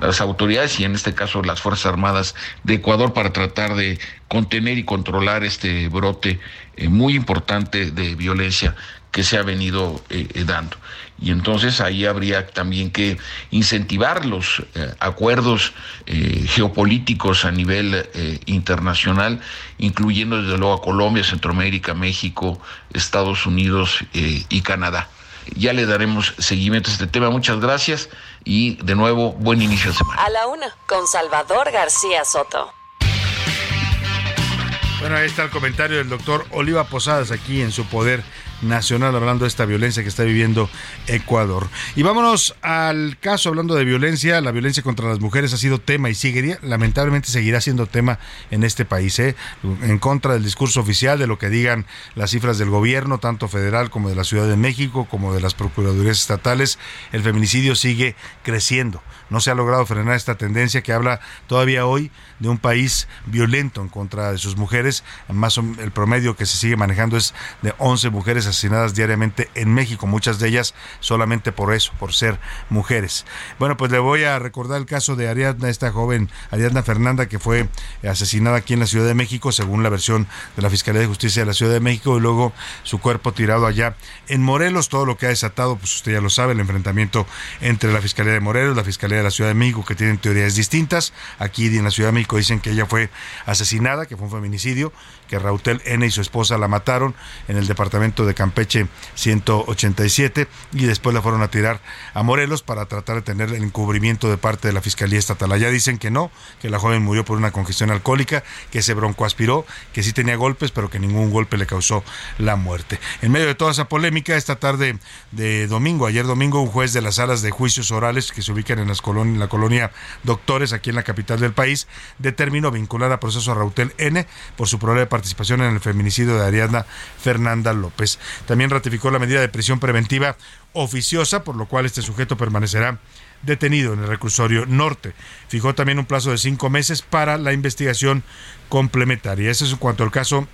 Speaker 31: las autoridades y en este caso las Fuerzas Armadas de Ecuador para tratar de contener y controlar este brote eh, muy importante de violencia que se ha venido eh, eh, dando. Y entonces ahí habría también que incentivar los acuerdos geopolíticos a nivel internacional, incluyendo desde luego a Colombia, Centroamérica, México, Estados Unidos y Canadá. Ya le daremos seguimiento a este tema. Muchas gracias y de nuevo buen inicio de semana.
Speaker 26: A la una. Con Salvador García Soto.
Speaker 3: Bueno, ahí está el comentario del doctor Oliva Posadas aquí en su poder nacional hablando de esta violencia que está viviendo Ecuador. Y vámonos al caso hablando de violencia. La violencia contra las mujeres ha sido tema y sigue, lamentablemente seguirá siendo tema en este país. ¿eh? En contra del discurso oficial, de lo que digan las cifras del gobierno, tanto federal como de la Ciudad de México, como de las procuradurías estatales, el feminicidio sigue creciendo. No se ha logrado frenar esta tendencia que habla todavía hoy de un país violento en contra de sus mujeres. Más el promedio que se sigue manejando es de 11 mujeres asesinadas diariamente en México, muchas de ellas solamente por eso, por ser mujeres. Bueno, pues le voy a recordar el caso de Ariadna, esta joven Ariadna Fernanda que fue asesinada aquí en la Ciudad de México, según la versión de la Fiscalía de Justicia de la Ciudad de México, y luego su cuerpo tirado allá en Morelos, todo lo que ha desatado, pues usted ya lo sabe, el enfrentamiento entre la Fiscalía de Morelos, la Fiscalía de la Ciudad de México, que tienen teorías distintas. Aquí en la Ciudad de México dicen que ella fue asesinada, que fue un feminicidio, que Rautel N y su esposa la mataron en el departamento de Campeche 187 y después la fueron a tirar a Morelos para tratar de tener el encubrimiento de parte de la Fiscalía Estatal. Allá dicen que no, que la joven murió por una congestión alcohólica, que se broncoaspiró, que sí tenía golpes, pero que ningún golpe le causó la muerte. En medio de toda esa polémica, esta tarde de domingo, ayer domingo, un juez de las salas de juicios orales que se ubican en, la colonia Doctores, aquí en la capital del país, determinó vincular a proceso a Rautel N por su probable participación en el feminicidio de Ariadna Fernanda López. También ratificó la medida de prisión preventiva oficiosa, por lo cual este sujeto permanecerá detenido en el reclusorio norte. Fijó también un plazo de cinco meses para la investigación complementaria. Ese es en cuanto al caso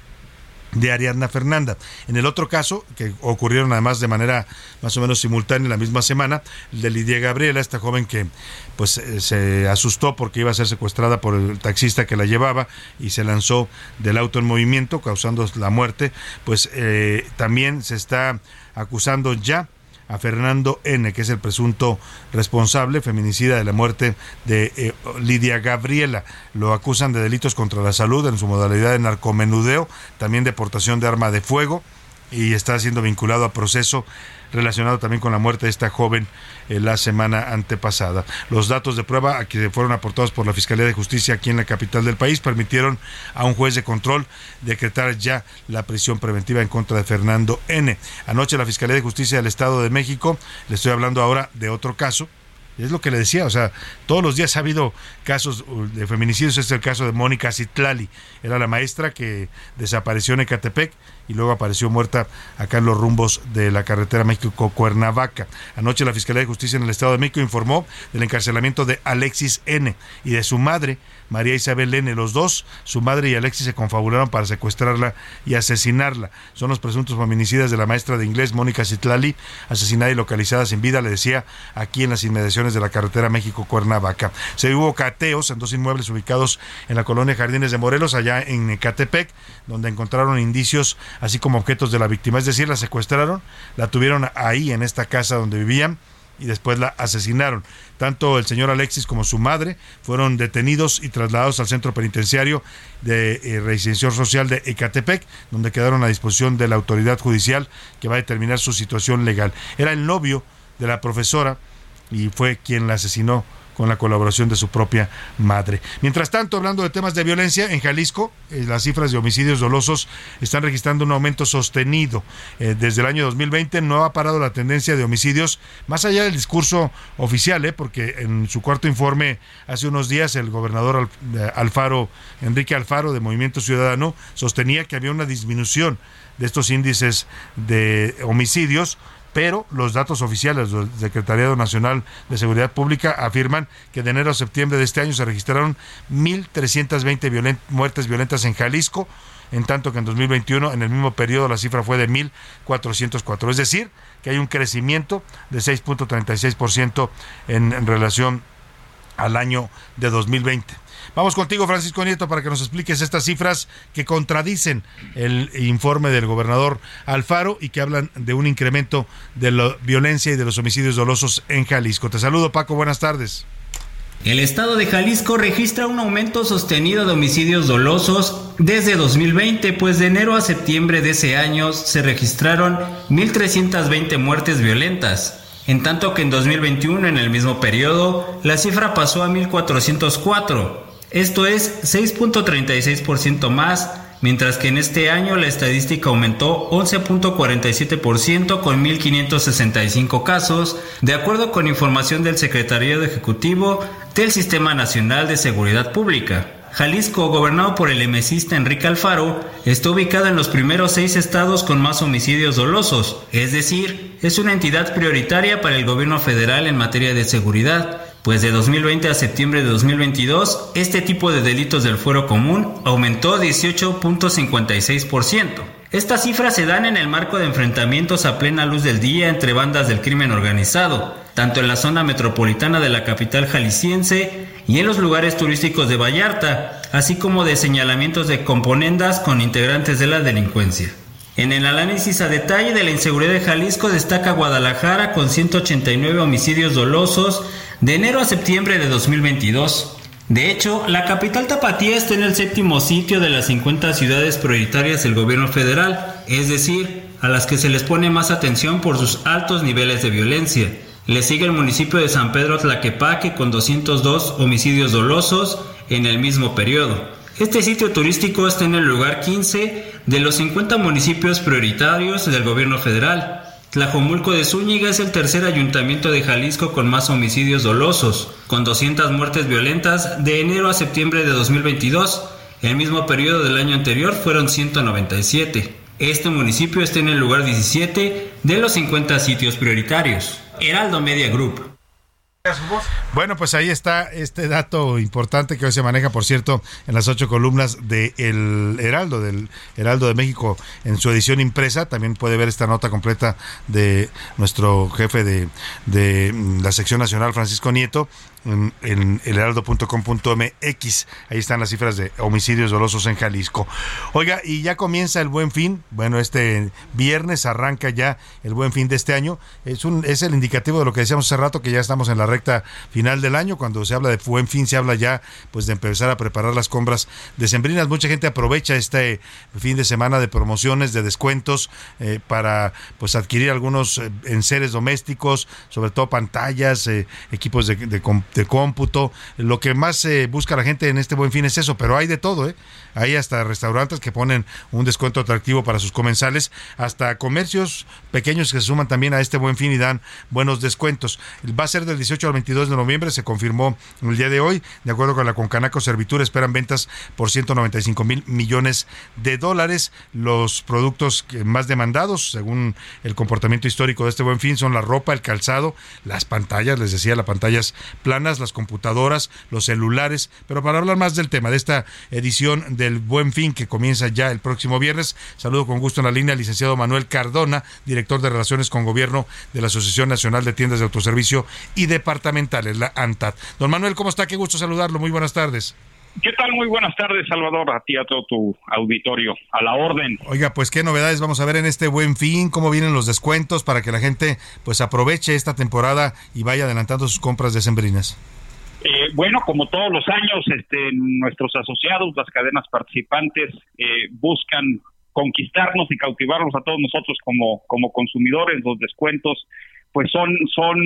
Speaker 3: de Ariadna Fernanda. En el otro caso, que ocurrieron además de manera más o menos simultánea la misma semana, el de Lidia Gabriela, esta joven que pues eh, se asustó porque iba a ser secuestrada por el taxista que la llevaba y se lanzó del auto en movimiento, causando la muerte, pues eh, también se está acusando ya a Fernando N., que es el presunto responsable feminicida de la muerte de eh, Lidia Gabriela. Lo acusan de delitos contra la salud en su modalidad de narcomenudeo, también de portación de arma de fuego y está siendo vinculado a proceso relacionado también con la muerte de esta joven la semana antepasada. Los datos de prueba que fueron aportados por la Fiscalía de Justicia aquí en la capital del país permitieron a un juez de control decretar ya la prisión preventiva en contra de Fernando N. Anoche la Fiscalía de Justicia del Estado de México, le estoy hablando ahora de otro caso, es lo que le decía, o sea, todos los días ha habido casos uh, de feminicidios. Este es el caso de Mónica Citlali. Era la maestra que desapareció en Ecatepec y luego apareció muerta acá en los rumbos de la carretera México-Cuernavaca. Anoche la Fiscalía de Justicia en el Estado de México informó del encarcelamiento de Alexis N. y de su madre, María Isabel N. Los dos, su madre y Alexis, se confabularon para secuestrarla y asesinarla. Son los presuntos feminicidas de la maestra de inglés Mónica Citlali, asesinada y localizada sin vida, le decía, aquí en las inmediaciones de la carretera México-Cuernavaca. Se hubo cateos en dos inmuebles ubicados en la colonia Jardines de Morelos, allá en Ecatepec, donde encontraron indicios, así como objetos de la víctima. Es decir, la secuestraron, la tuvieron ahí en esta casa donde vivían y después la asesinaron. Tanto el señor Alexis como su madre fueron detenidos y trasladados al centro penitenciario de eh, social de Ecatepec, donde quedaron a disposición de la autoridad judicial que va a determinar su situación legal. Era el novio de la profesora y fue quien la asesinó con la colaboración de su propia madre. Mientras tanto, hablando de temas de violencia, en Jalisco eh, las cifras de homicidios dolosos están registrando un aumento sostenido. Eh, desde el año 2020 no ha parado la tendencia de homicidios, más allá del discurso oficial, eh, porque en su cuarto informe hace unos días el gobernador eh, Alfaro, Enrique Alfaro de Movimiento Ciudadano, sostenía que había una disminución de estos índices de homicidios, pero los datos oficiales del Secretariado Nacional de Seguridad Pública afirman que de enero a septiembre de este año se registraron 1.320 violen- muertes violentas en Jalisco, en tanto que en 2021, en el mismo periodo, la cifra fue de 1.404. Es decir, que hay un crecimiento de 6.36% en, en relación al año de 2020. Vamos contigo, Francisco Nieto, para que nos expliques estas cifras que contradicen el informe del gobernador Alfaro y que hablan de un incremento de la violencia y de los homicidios dolosos en Jalisco. Te saludo, Paco. Buenas tardes.
Speaker 32: El estado de Jalisco registra un aumento sostenido de homicidios dolosos desde 2020, pues de enero a septiembre de ese año se registraron 1.320 muertes violentas, en tanto que en 2021, en el mismo periodo, la cifra pasó a 1.404, esto es 6.36% más, mientras que en este año la estadística aumentó 11.47% con 1.565 casos, de acuerdo con información del Secretariado Ejecutivo del Sistema Nacional de Seguridad Pública. Jalisco, gobernado por el emesista Enrique Alfaro, está ubicado en los primeros seis estados con más homicidios dolosos, es decir, es una entidad prioritaria para el gobierno federal en materia de seguridad, pues de 2020 a septiembre de 2022, este tipo de delitos del fuero común aumentó 18.56%. Estas cifras se dan en el marco de enfrentamientos a plena luz del día entre bandas del crimen organizado, tanto en la zona metropolitana de la capital jalisciense y en los lugares turísticos de Vallarta, así como de señalamientos de componendas con integrantes de la delincuencia. En el análisis a detalle de la inseguridad de Jalisco destaca Guadalajara con 189 homicidios dolosos de enero a septiembre de 2022. De hecho, la capital tapatía está en el séptimo sitio de las 50 ciudades prioritarias del gobierno federal, es decir, a las que se les pone más atención por sus altos niveles de violencia. Le sigue el municipio de San Pedro Tlaquepaque con 202 homicidios dolosos en el mismo periodo. Este sitio turístico está en el lugar 15 de los 50 municipios prioritarios del gobierno federal. Tlajomulco de Zúñiga es el tercer ayuntamiento de Jalisco con más homicidios dolosos, con 200 muertes violentas de enero a septiembre de 2022. El mismo periodo del año anterior fueron 197. Este municipio está en el lugar 17 de los 50 sitios prioritarios. Heraldo Media Group.
Speaker 3: Bueno, pues ahí está este dato importante que hoy se maneja, por cierto, en las ocho columnas de El Heraldo, del Heraldo de México, en su edición impresa. También puede ver esta nota completa de nuestro jefe de, de la sección nacional, Francisco Nieto, en, en elheraldo.com.mx. Ahí están las cifras de homicidios dolosos en Jalisco. Oiga, y ya comienza el buen fin. Bueno, este viernes arranca ya el buen fin de este año. Es, un, es el indicativo de lo que decíamos hace rato, que ya estamos en la recta final del año. Cuando se habla de buen fin, se habla ya pues de empezar a preparar las compras decembrinas. Mucha gente aprovecha este fin de semana de promociones, de descuentos eh, para pues adquirir algunos eh, enseres domésticos, sobre todo pantallas, eh, equipos de, de, cómputo. Lo que más eh, busca la gente en este buen fin es eso, pero hay de todo, ¿eh? Hay hasta restaurantes que ponen un descuento atractivo para sus comensales, hasta comercios pequeños que se suman también a este buen fin y dan buenos descuentos. Va a ser del 18 al 22 de noviembre, se confirmó el día de hoy, de acuerdo con la Concanaco Servitur, esperan ventas por 195 mil millones de dólares. Los productos más demandados, según el comportamiento histórico de este buen fin, son la ropa, el calzado, las pantallas, les decía, las pantallas planas, las computadoras, los celulares. Pero para hablar más del tema de esta edición del Buen Fin que comienza ya el próximo viernes, saludo con gusto en la línea al licenciado Manuel Cardona, director de Relaciones con Gobierno de la Asociación Nacional de Tiendas de Autoservicio y Departamentales, la ANTAD. Don Manuel, ¿cómo está? Qué gusto saludarlo. Muy buenas tardes.
Speaker 33: ¿Qué tal? Muy buenas tardes, Salvador, a ti, a todo tu auditorio, a la orden.
Speaker 3: Oiga, pues qué novedades vamos a ver en este buen fin, cómo vienen los descuentos para que la gente pues aproveche esta temporada y vaya adelantando sus compras decembrinas.
Speaker 33: Eh, bueno, como todos los años, este, nuestros asociados, las cadenas participantes, eh, buscan conquistarnos y cautivarnos a todos nosotros como, como consumidores. Los descuentos, pues son, son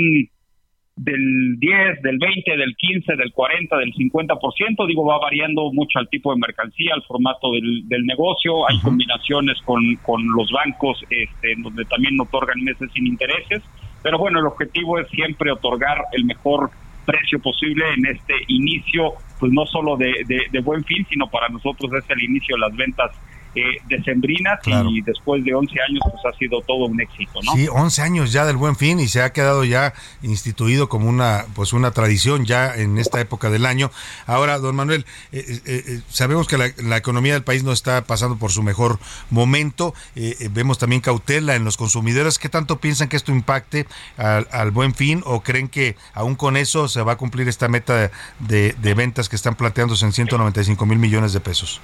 Speaker 33: del 10, del 20, del 15, del 40, del 50%, digo, va variando mucho al tipo de mercancía, al formato del, del negocio, hay combinaciones con, con los bancos, este, en donde también otorgan meses sin intereses, pero bueno, el objetivo es siempre otorgar el mejor precio posible en este inicio, pues no solo de, de, buen fin, sino para nosotros es el inicio de las ventas eh, decembrinas
Speaker 3: Claro.
Speaker 33: y después de 11 años pues ha sido todo un éxito, ¿no?
Speaker 3: Sí, 11 años ya del Buen Fin y se ha quedado ya instituido como una pues una tradición ya en esta época del año. Ahora, don Manuel, eh, eh, eh, sabemos que la, la economía del país no está pasando por su mejor momento. Eh, vemos también cautela en los consumidores. ¿Qué tanto piensan que esto impacte al, al Buen Fin o creen que aún con eso se va a cumplir esta meta de, de ventas que están planteándose en 195 mil millones de pesos?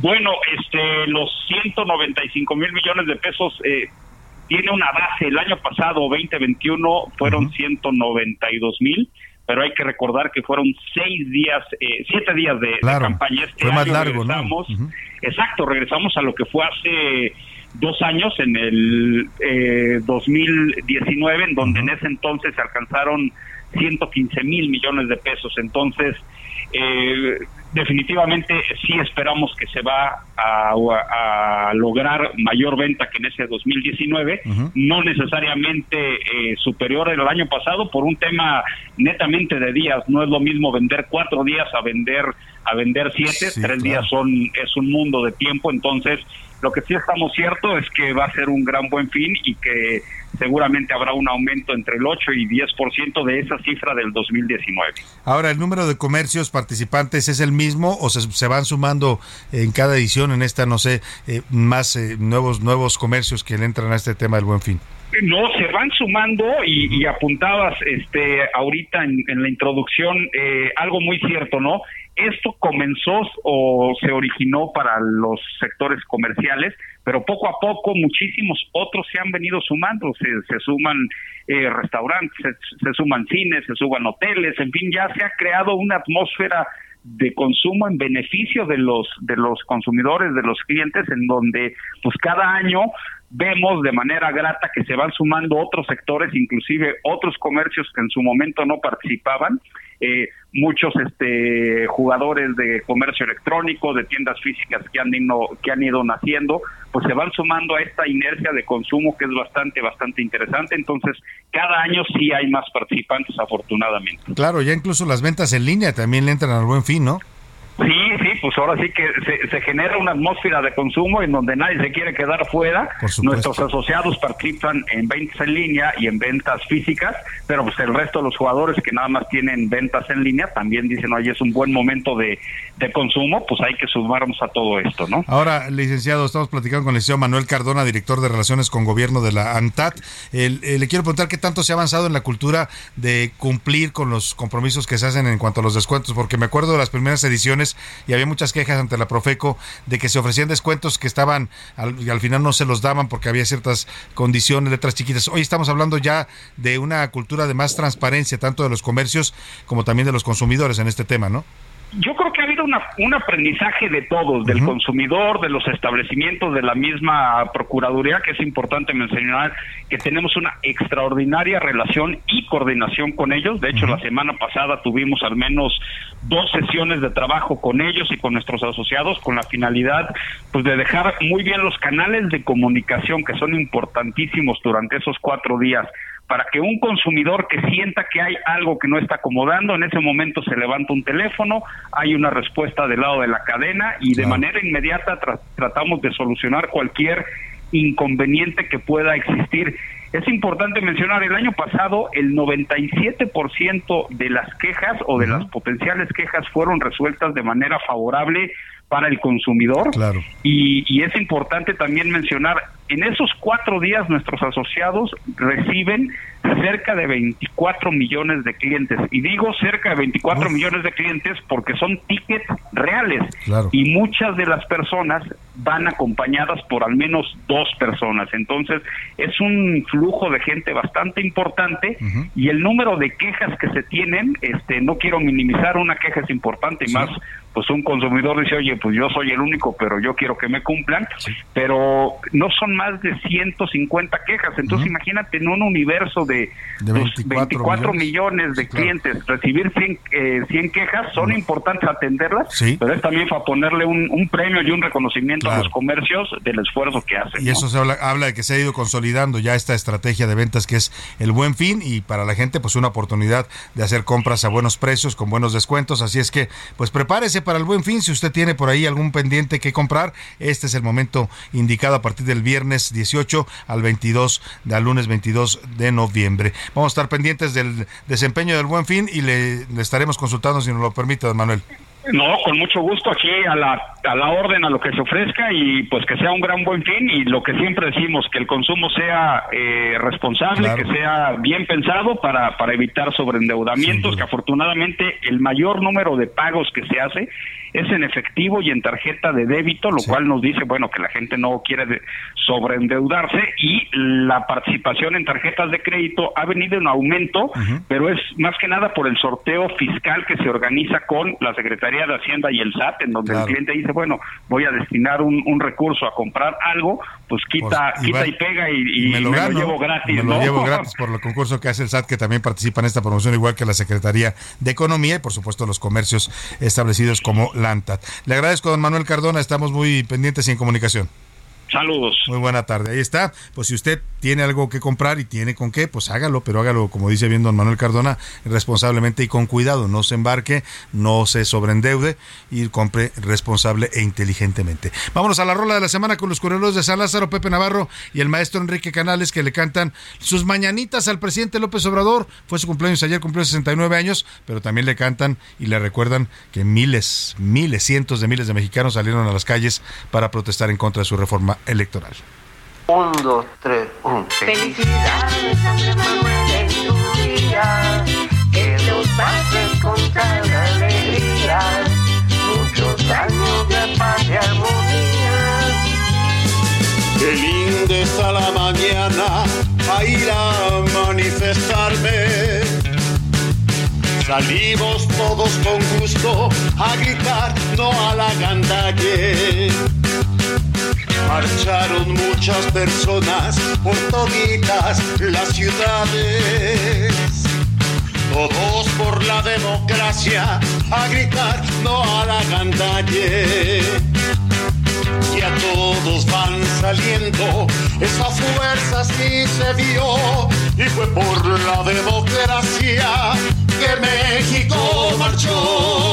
Speaker 33: Bueno, este, los 195 mil millones de pesos eh, tiene una base. El año pasado, 2021, fueron 192 mil, pero hay que recordar que fueron seis días, eh, siete días de, de
Speaker 3: Claro,
Speaker 33: campaña. Este
Speaker 3: fue más
Speaker 33: año
Speaker 3: largo, ¿no?
Speaker 33: regresamos, Exacto, regresamos a lo que fue hace dos años, en el eh, 2019, en donde en ese entonces se alcanzaron 115 mil millones de pesos. Entonces, eh, definitivamente sí esperamos que se va a, a lograr mayor venta que en ese 2019, no necesariamente eh, superior al año pasado por un tema netamente de días. No es lo mismo vender cuatro días a vender a vender siete,
Speaker 34: Sí,
Speaker 33: tres
Speaker 34: claro.
Speaker 33: días son es un mundo de tiempo. Entonces, lo que sí estamos cierto es que va a ser un gran buen fin y que seguramente habrá un aumento entre el 8 y 10% de esa cifra del 2019.
Speaker 3: Ahora, ¿el número de comercios participantes es el mismo o se, se van sumando en cada edición, en esta, no sé, eh, más eh, nuevos, nuevos comercios que le entran a este tema del buen fin?
Speaker 33: No, se van sumando y, y apuntabas este, ahorita en, en la introducción eh, algo muy cierto, ¿no? Esto comenzó o se originó para los sectores comerciales, pero poco a poco muchísimos otros se han venido sumando, se, se suman eh, restaurantes, se, se suman cines, se suman hoteles, en fin, ya se ha creado una atmósfera de consumo en beneficio de los de los consumidores, de los clientes, en donde pues cada año vemos de manera grata que se van sumando otros sectores, inclusive otros comercios que en su momento no participaban, eh, muchos este, jugadores de comercio electrónico, de tiendas físicas que han, ido, que han ido naciendo, pues se van sumando a esta inercia de consumo que es bastante, bastante interesante. Entonces, cada año sí hay más participantes, afortunadamente.
Speaker 3: Claro, ya incluso las ventas en línea también le entran al buen fin, ¿no?
Speaker 33: Sí, sí, pues ahora sí que se, se, genera una atmósfera de consumo en donde nadie se quiere quedar fuera. Nuestros asociados participan en ventas en línea y en ventas físicas, pero pues el resto de los jugadores que nada más tienen ventas en línea también dicen, oye, es un buen momento de, de consumo, pues hay que sumarnos a todo esto, ¿no?
Speaker 3: Ahora, licenciado, estamos platicando con el licenciado Manuel Cardona, director de Relaciones con Gobierno de la ANTAT. El, eh, le quiero preguntar qué tanto se ha avanzado en la cultura de cumplir con los compromisos que se hacen en cuanto a los descuentos, porque me acuerdo de las primeras ediciones y había muchas quejas ante la Profeco de que se ofrecían descuentos que estaban y al final no se los daban porque había ciertas condiciones, letras chiquitas. Hoy estamos hablando ya de una cultura de más transparencia, tanto de los comercios como también de los consumidores en este tema, ¿no?
Speaker 33: Yo creo que ha habido una, un aprendizaje de todos, del consumidor, de los establecimientos, de la misma Procuraduría, que es importante mencionar que tenemos una extraordinaria relación y coordinación con ellos. De hecho, la semana pasada tuvimos al menos dos sesiones de trabajo con ellos y con nuestros asociados con la finalidad pues de dejar muy bien los canales de comunicación que son importantísimos durante esos cuatro días para que un consumidor que sienta que hay algo que no está acomodando, en ese momento se levanta un teléfono, hay una respuesta del lado de la cadena y de manera inmediata tratamos de solucionar cualquier inconveniente que pueda existir. Es importante mencionar, el año pasado el 97% de las quejas o de las potenciales quejas fueron resueltas de manera favorable para el consumidor.
Speaker 3: Claro.
Speaker 33: Y, y, es importante también mencionar, en esos cuatro días nuestros asociados reciben cerca de 24 millones de clientes. Y digo cerca de 24 Uf. millones de clientes porque son tickets reales.
Speaker 3: Claro.
Speaker 33: Y muchas de las personas van acompañadas por al menos dos personas. Entonces es un flujo de gente bastante importante uh -huh. y el número de quejas que se tienen, este, no quiero minimizar, una queja es importante y sí. más pues un consumidor dice, oye, pues yo soy el único, pero yo quiero que me cumplan, sí. pero no son más de 150 quejas. Entonces, uh -huh. imagínate en un universo de,
Speaker 3: de 24,
Speaker 33: 24 millones. millones. de clientes, claro. recibir 100, eh, 100, quejas, son uh -huh. importantes atenderlas,
Speaker 3: sí.
Speaker 33: pero es también para ponerle un, un premio y un reconocimiento claro. a los comercios del esfuerzo que hacen.
Speaker 3: Y eso se habla, habla de que se ha ido consolidando ya esta estrategia de ventas que es el buen fin y para la gente pues una oportunidad de hacer compras a buenos precios, con buenos descuentos. Así es que pues prepárese para el buen fin. Si usted tiene por ahí algún pendiente que comprar, este es el momento indicado a partir del viernes 18 al 22, al lunes 22 de noviembre. Vamos a estar pendientes del desempeño del buen fin y le, le estaremos consultando si nos lo permite, don Manuel.
Speaker 33: No, con mucho gusto aquí a la, a la orden, a lo que se ofrezca y pues que sea un gran buen fin y lo que siempre decimos, que el consumo sea eh, responsable, claro. que sea bien pensado para, para evitar sobreendeudamientos, que afortunadamente el mayor número de pagos que se hace es en efectivo y en tarjeta de débito, lo sí. cual nos dice, bueno, que la gente no quiere sobreendeudarse y la participación en tarjetas de crédito ha venido en aumento, uh -huh. pero es más que nada por el sorteo fiscal que se organiza con la Secretaría de Hacienda y el SAT, en donde claro. el cliente dice, bueno, voy a destinar un, un recurso a comprar algo, pues quita, pues, y, quita y pega y, y,
Speaker 3: me, lo,
Speaker 33: me
Speaker 3: gano,
Speaker 33: lo, llevo gratis.
Speaker 3: Me
Speaker 33: ¿no?
Speaker 3: lo llevo (laughs) gratis por el concurso que hace el SAT, que también participa en esta promoción, igual que la Secretaría de Economía y por supuesto los comercios establecidos como Le agradezco, don Manuel Cardona, estamos muy pendientes y en comunicación.
Speaker 33: Saludos.
Speaker 3: Muy buena tarde. Ahí está. Pues si usted tiene algo que comprar y tiene con qué, pues hágalo, pero hágalo, como dice bien don Manuel Cardona, responsablemente y con cuidado. No se embarque, no se sobreendeude y compre responsable e inteligentemente. Vámonos a la rola de la semana con los corredores de San Lázaro, Pepe Navarro y el maestro Enrique Canales que le cantan sus mañanitas al presidente López Obrador. Fue su cumpleaños ayer, cumplió 69 años, pero también le cantan y le recuerdan que miles, miles, cientos de miles de mexicanos salieron a las calles para protestar en contra de su reforma electoral.
Speaker 34: Un, dos, tres, un. Felicidades, Andrés Manuel, en tu. Que los pases con tanta alegría. Muchos años de paz y armonía.
Speaker 35: Qué linda está la mañana a ir a manifestarme Salimos todos con gusto a gritar no a la gandalle. Marcharon muchas personas por toditas las ciudades. Todos por la democracia a gritar no a la gandalle. Y a todos van saliendo, esa fuerza sí se vio. Y fue por la democracia que México marchó.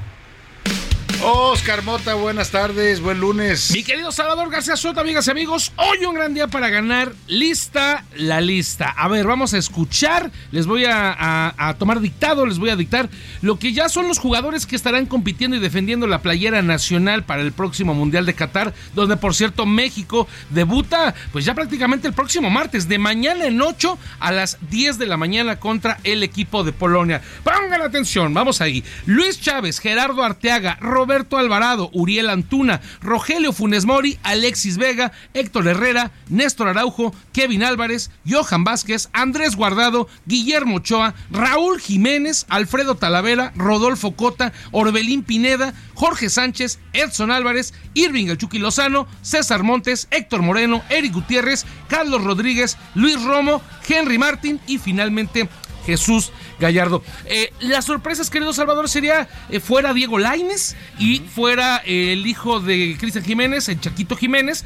Speaker 3: Oscar Mota, buenas tardes, buen lunes.
Speaker 36: Mi querido Salvador García Soto, amigas y amigos, hoy un gran día para ganar. Lista la lista. A ver, vamos a escuchar. Les voy a, tomar dictado, les voy a dictar lo que ya son los jugadores que estarán compitiendo y defendiendo la playera nacional para el próximo Mundial de Qatar, donde por cierto México debuta pues ya prácticamente el próximo martes, de mañana en 8 a las 10 de la mañana contra el equipo de Polonia. Pongan atención, vamos ahí. Luis Chávez, Gerardo Arteaga, Roberto Alvarado, Uriel Antuna, Rogelio Funes Mori, Alexis Vega, Héctor Herrera, Néstor Araujo, Kevin Álvarez, Johan Vázquez, Andrés Guardado, Guillermo Ochoa, Raúl Jiménez, Alfredo Talavera, Rodolfo Cota, Orbelín Pineda, Jorge Sánchez, Edson Álvarez, Irving El Lozano, César Montes, Héctor Moreno, Eric Gutiérrez, Carlos Rodríguez, Luis Romo, Henry Martín y finalmente Jesús Gallardo. Eh, las sorpresas, querido Salvador, sería eh, fuera Diego Laines y fuera eh, el hijo de Cristian Jiménez, el Chaquito Jiménez,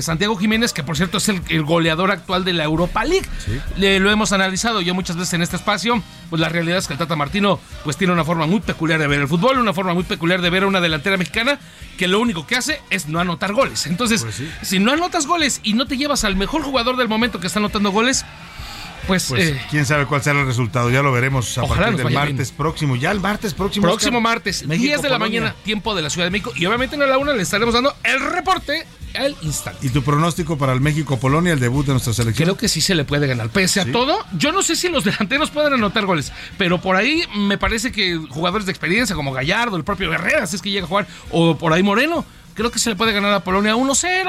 Speaker 36: Santiago Jiménez, que por cierto es el, el goleador actual de la Europa League. Le- lo hemos analizado ya muchas veces en este espacio. Pues la realidad es que el Tata Martino pues tiene una forma muy peculiar de ver el fútbol, una forma muy peculiar de ver a una delantera mexicana que lo único que hace es no anotar goles. Entonces, si no anotas goles y no te llevas al mejor jugador del momento que está anotando goles, pues,
Speaker 3: Pues
Speaker 36: eh,
Speaker 3: quién sabe cuál será el resultado, ya lo veremos a
Speaker 36: Ojalá
Speaker 3: partir del martes próximo. Ya el martes próximo.
Speaker 36: Próximo
Speaker 3: Oscar,
Speaker 36: martes,
Speaker 3: México,
Speaker 36: 10 de la
Speaker 3: Polonia.
Speaker 36: mañana, tiempo de la Ciudad de México. Y obviamente en la una le estaremos dando el reporte al instante.
Speaker 3: ¿Y tu pronóstico para el México-Polonia, el debut de nuestra selección?
Speaker 36: Creo que sí se le puede ganar. Pese a todo, yo no sé si los (laughs) delanteros pueden anotar goles, pero por ahí me parece que jugadores de experiencia como Gallardo, el propio Herrera, si es que llega a jugar, o por ahí Moreno, creo que se le puede ganar a Polonia 1-0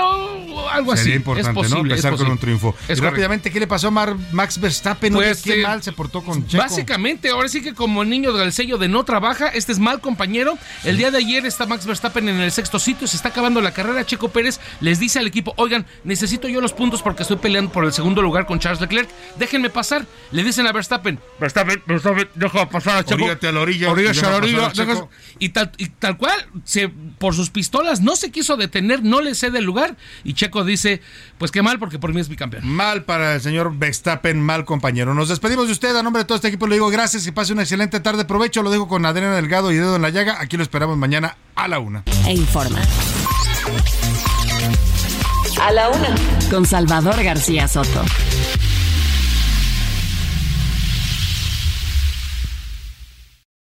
Speaker 36: o algo así.
Speaker 3: Sería importante,
Speaker 36: es posible,
Speaker 3: ¿no?
Speaker 36: es
Speaker 3: Empezar con
Speaker 36: posible.
Speaker 3: un triunfo.
Speaker 36: Es
Speaker 3: y
Speaker 36: correcto.
Speaker 3: rápidamente, ¿qué le pasó a Mar- Max Verstappen? Oye,
Speaker 36: Pues,
Speaker 3: qué
Speaker 36: eh,
Speaker 3: mal se portó con Checo.
Speaker 36: Básicamente, ahora sí que como el niño del sello de no trabaja, este es mal compañero. El día de ayer está Max Verstappen en el sexto sitio, se está acabando la carrera. Checo Pérez les dice al equipo, oigan, necesito yo los puntos porque estoy peleando por el segundo lugar con Charles Leclerc. Déjenme pasar. Le dicen a Verstappen, Verstappen, Verstappen, deja pasar a Checo.
Speaker 3: Orígate a la orilla,
Speaker 36: Orígate a la y, tal, y tal cual, se, por sus pistolas no se quiso detener, no le cede el lugar. Y Checo dice, pues qué mal porque por mí es bicampeón.
Speaker 3: Mal para el señor Verstappen, mal compañero. Nos despedimos de usted. A nombre de todo este equipo le digo gracias y pase una excelente tarde. Provecho. Lo dejo con Adriana Delgado y Dedo en la Llaga. Aquí lo esperamos mañana a la una.
Speaker 26: E informa. A la una. Con Salvador García Soto.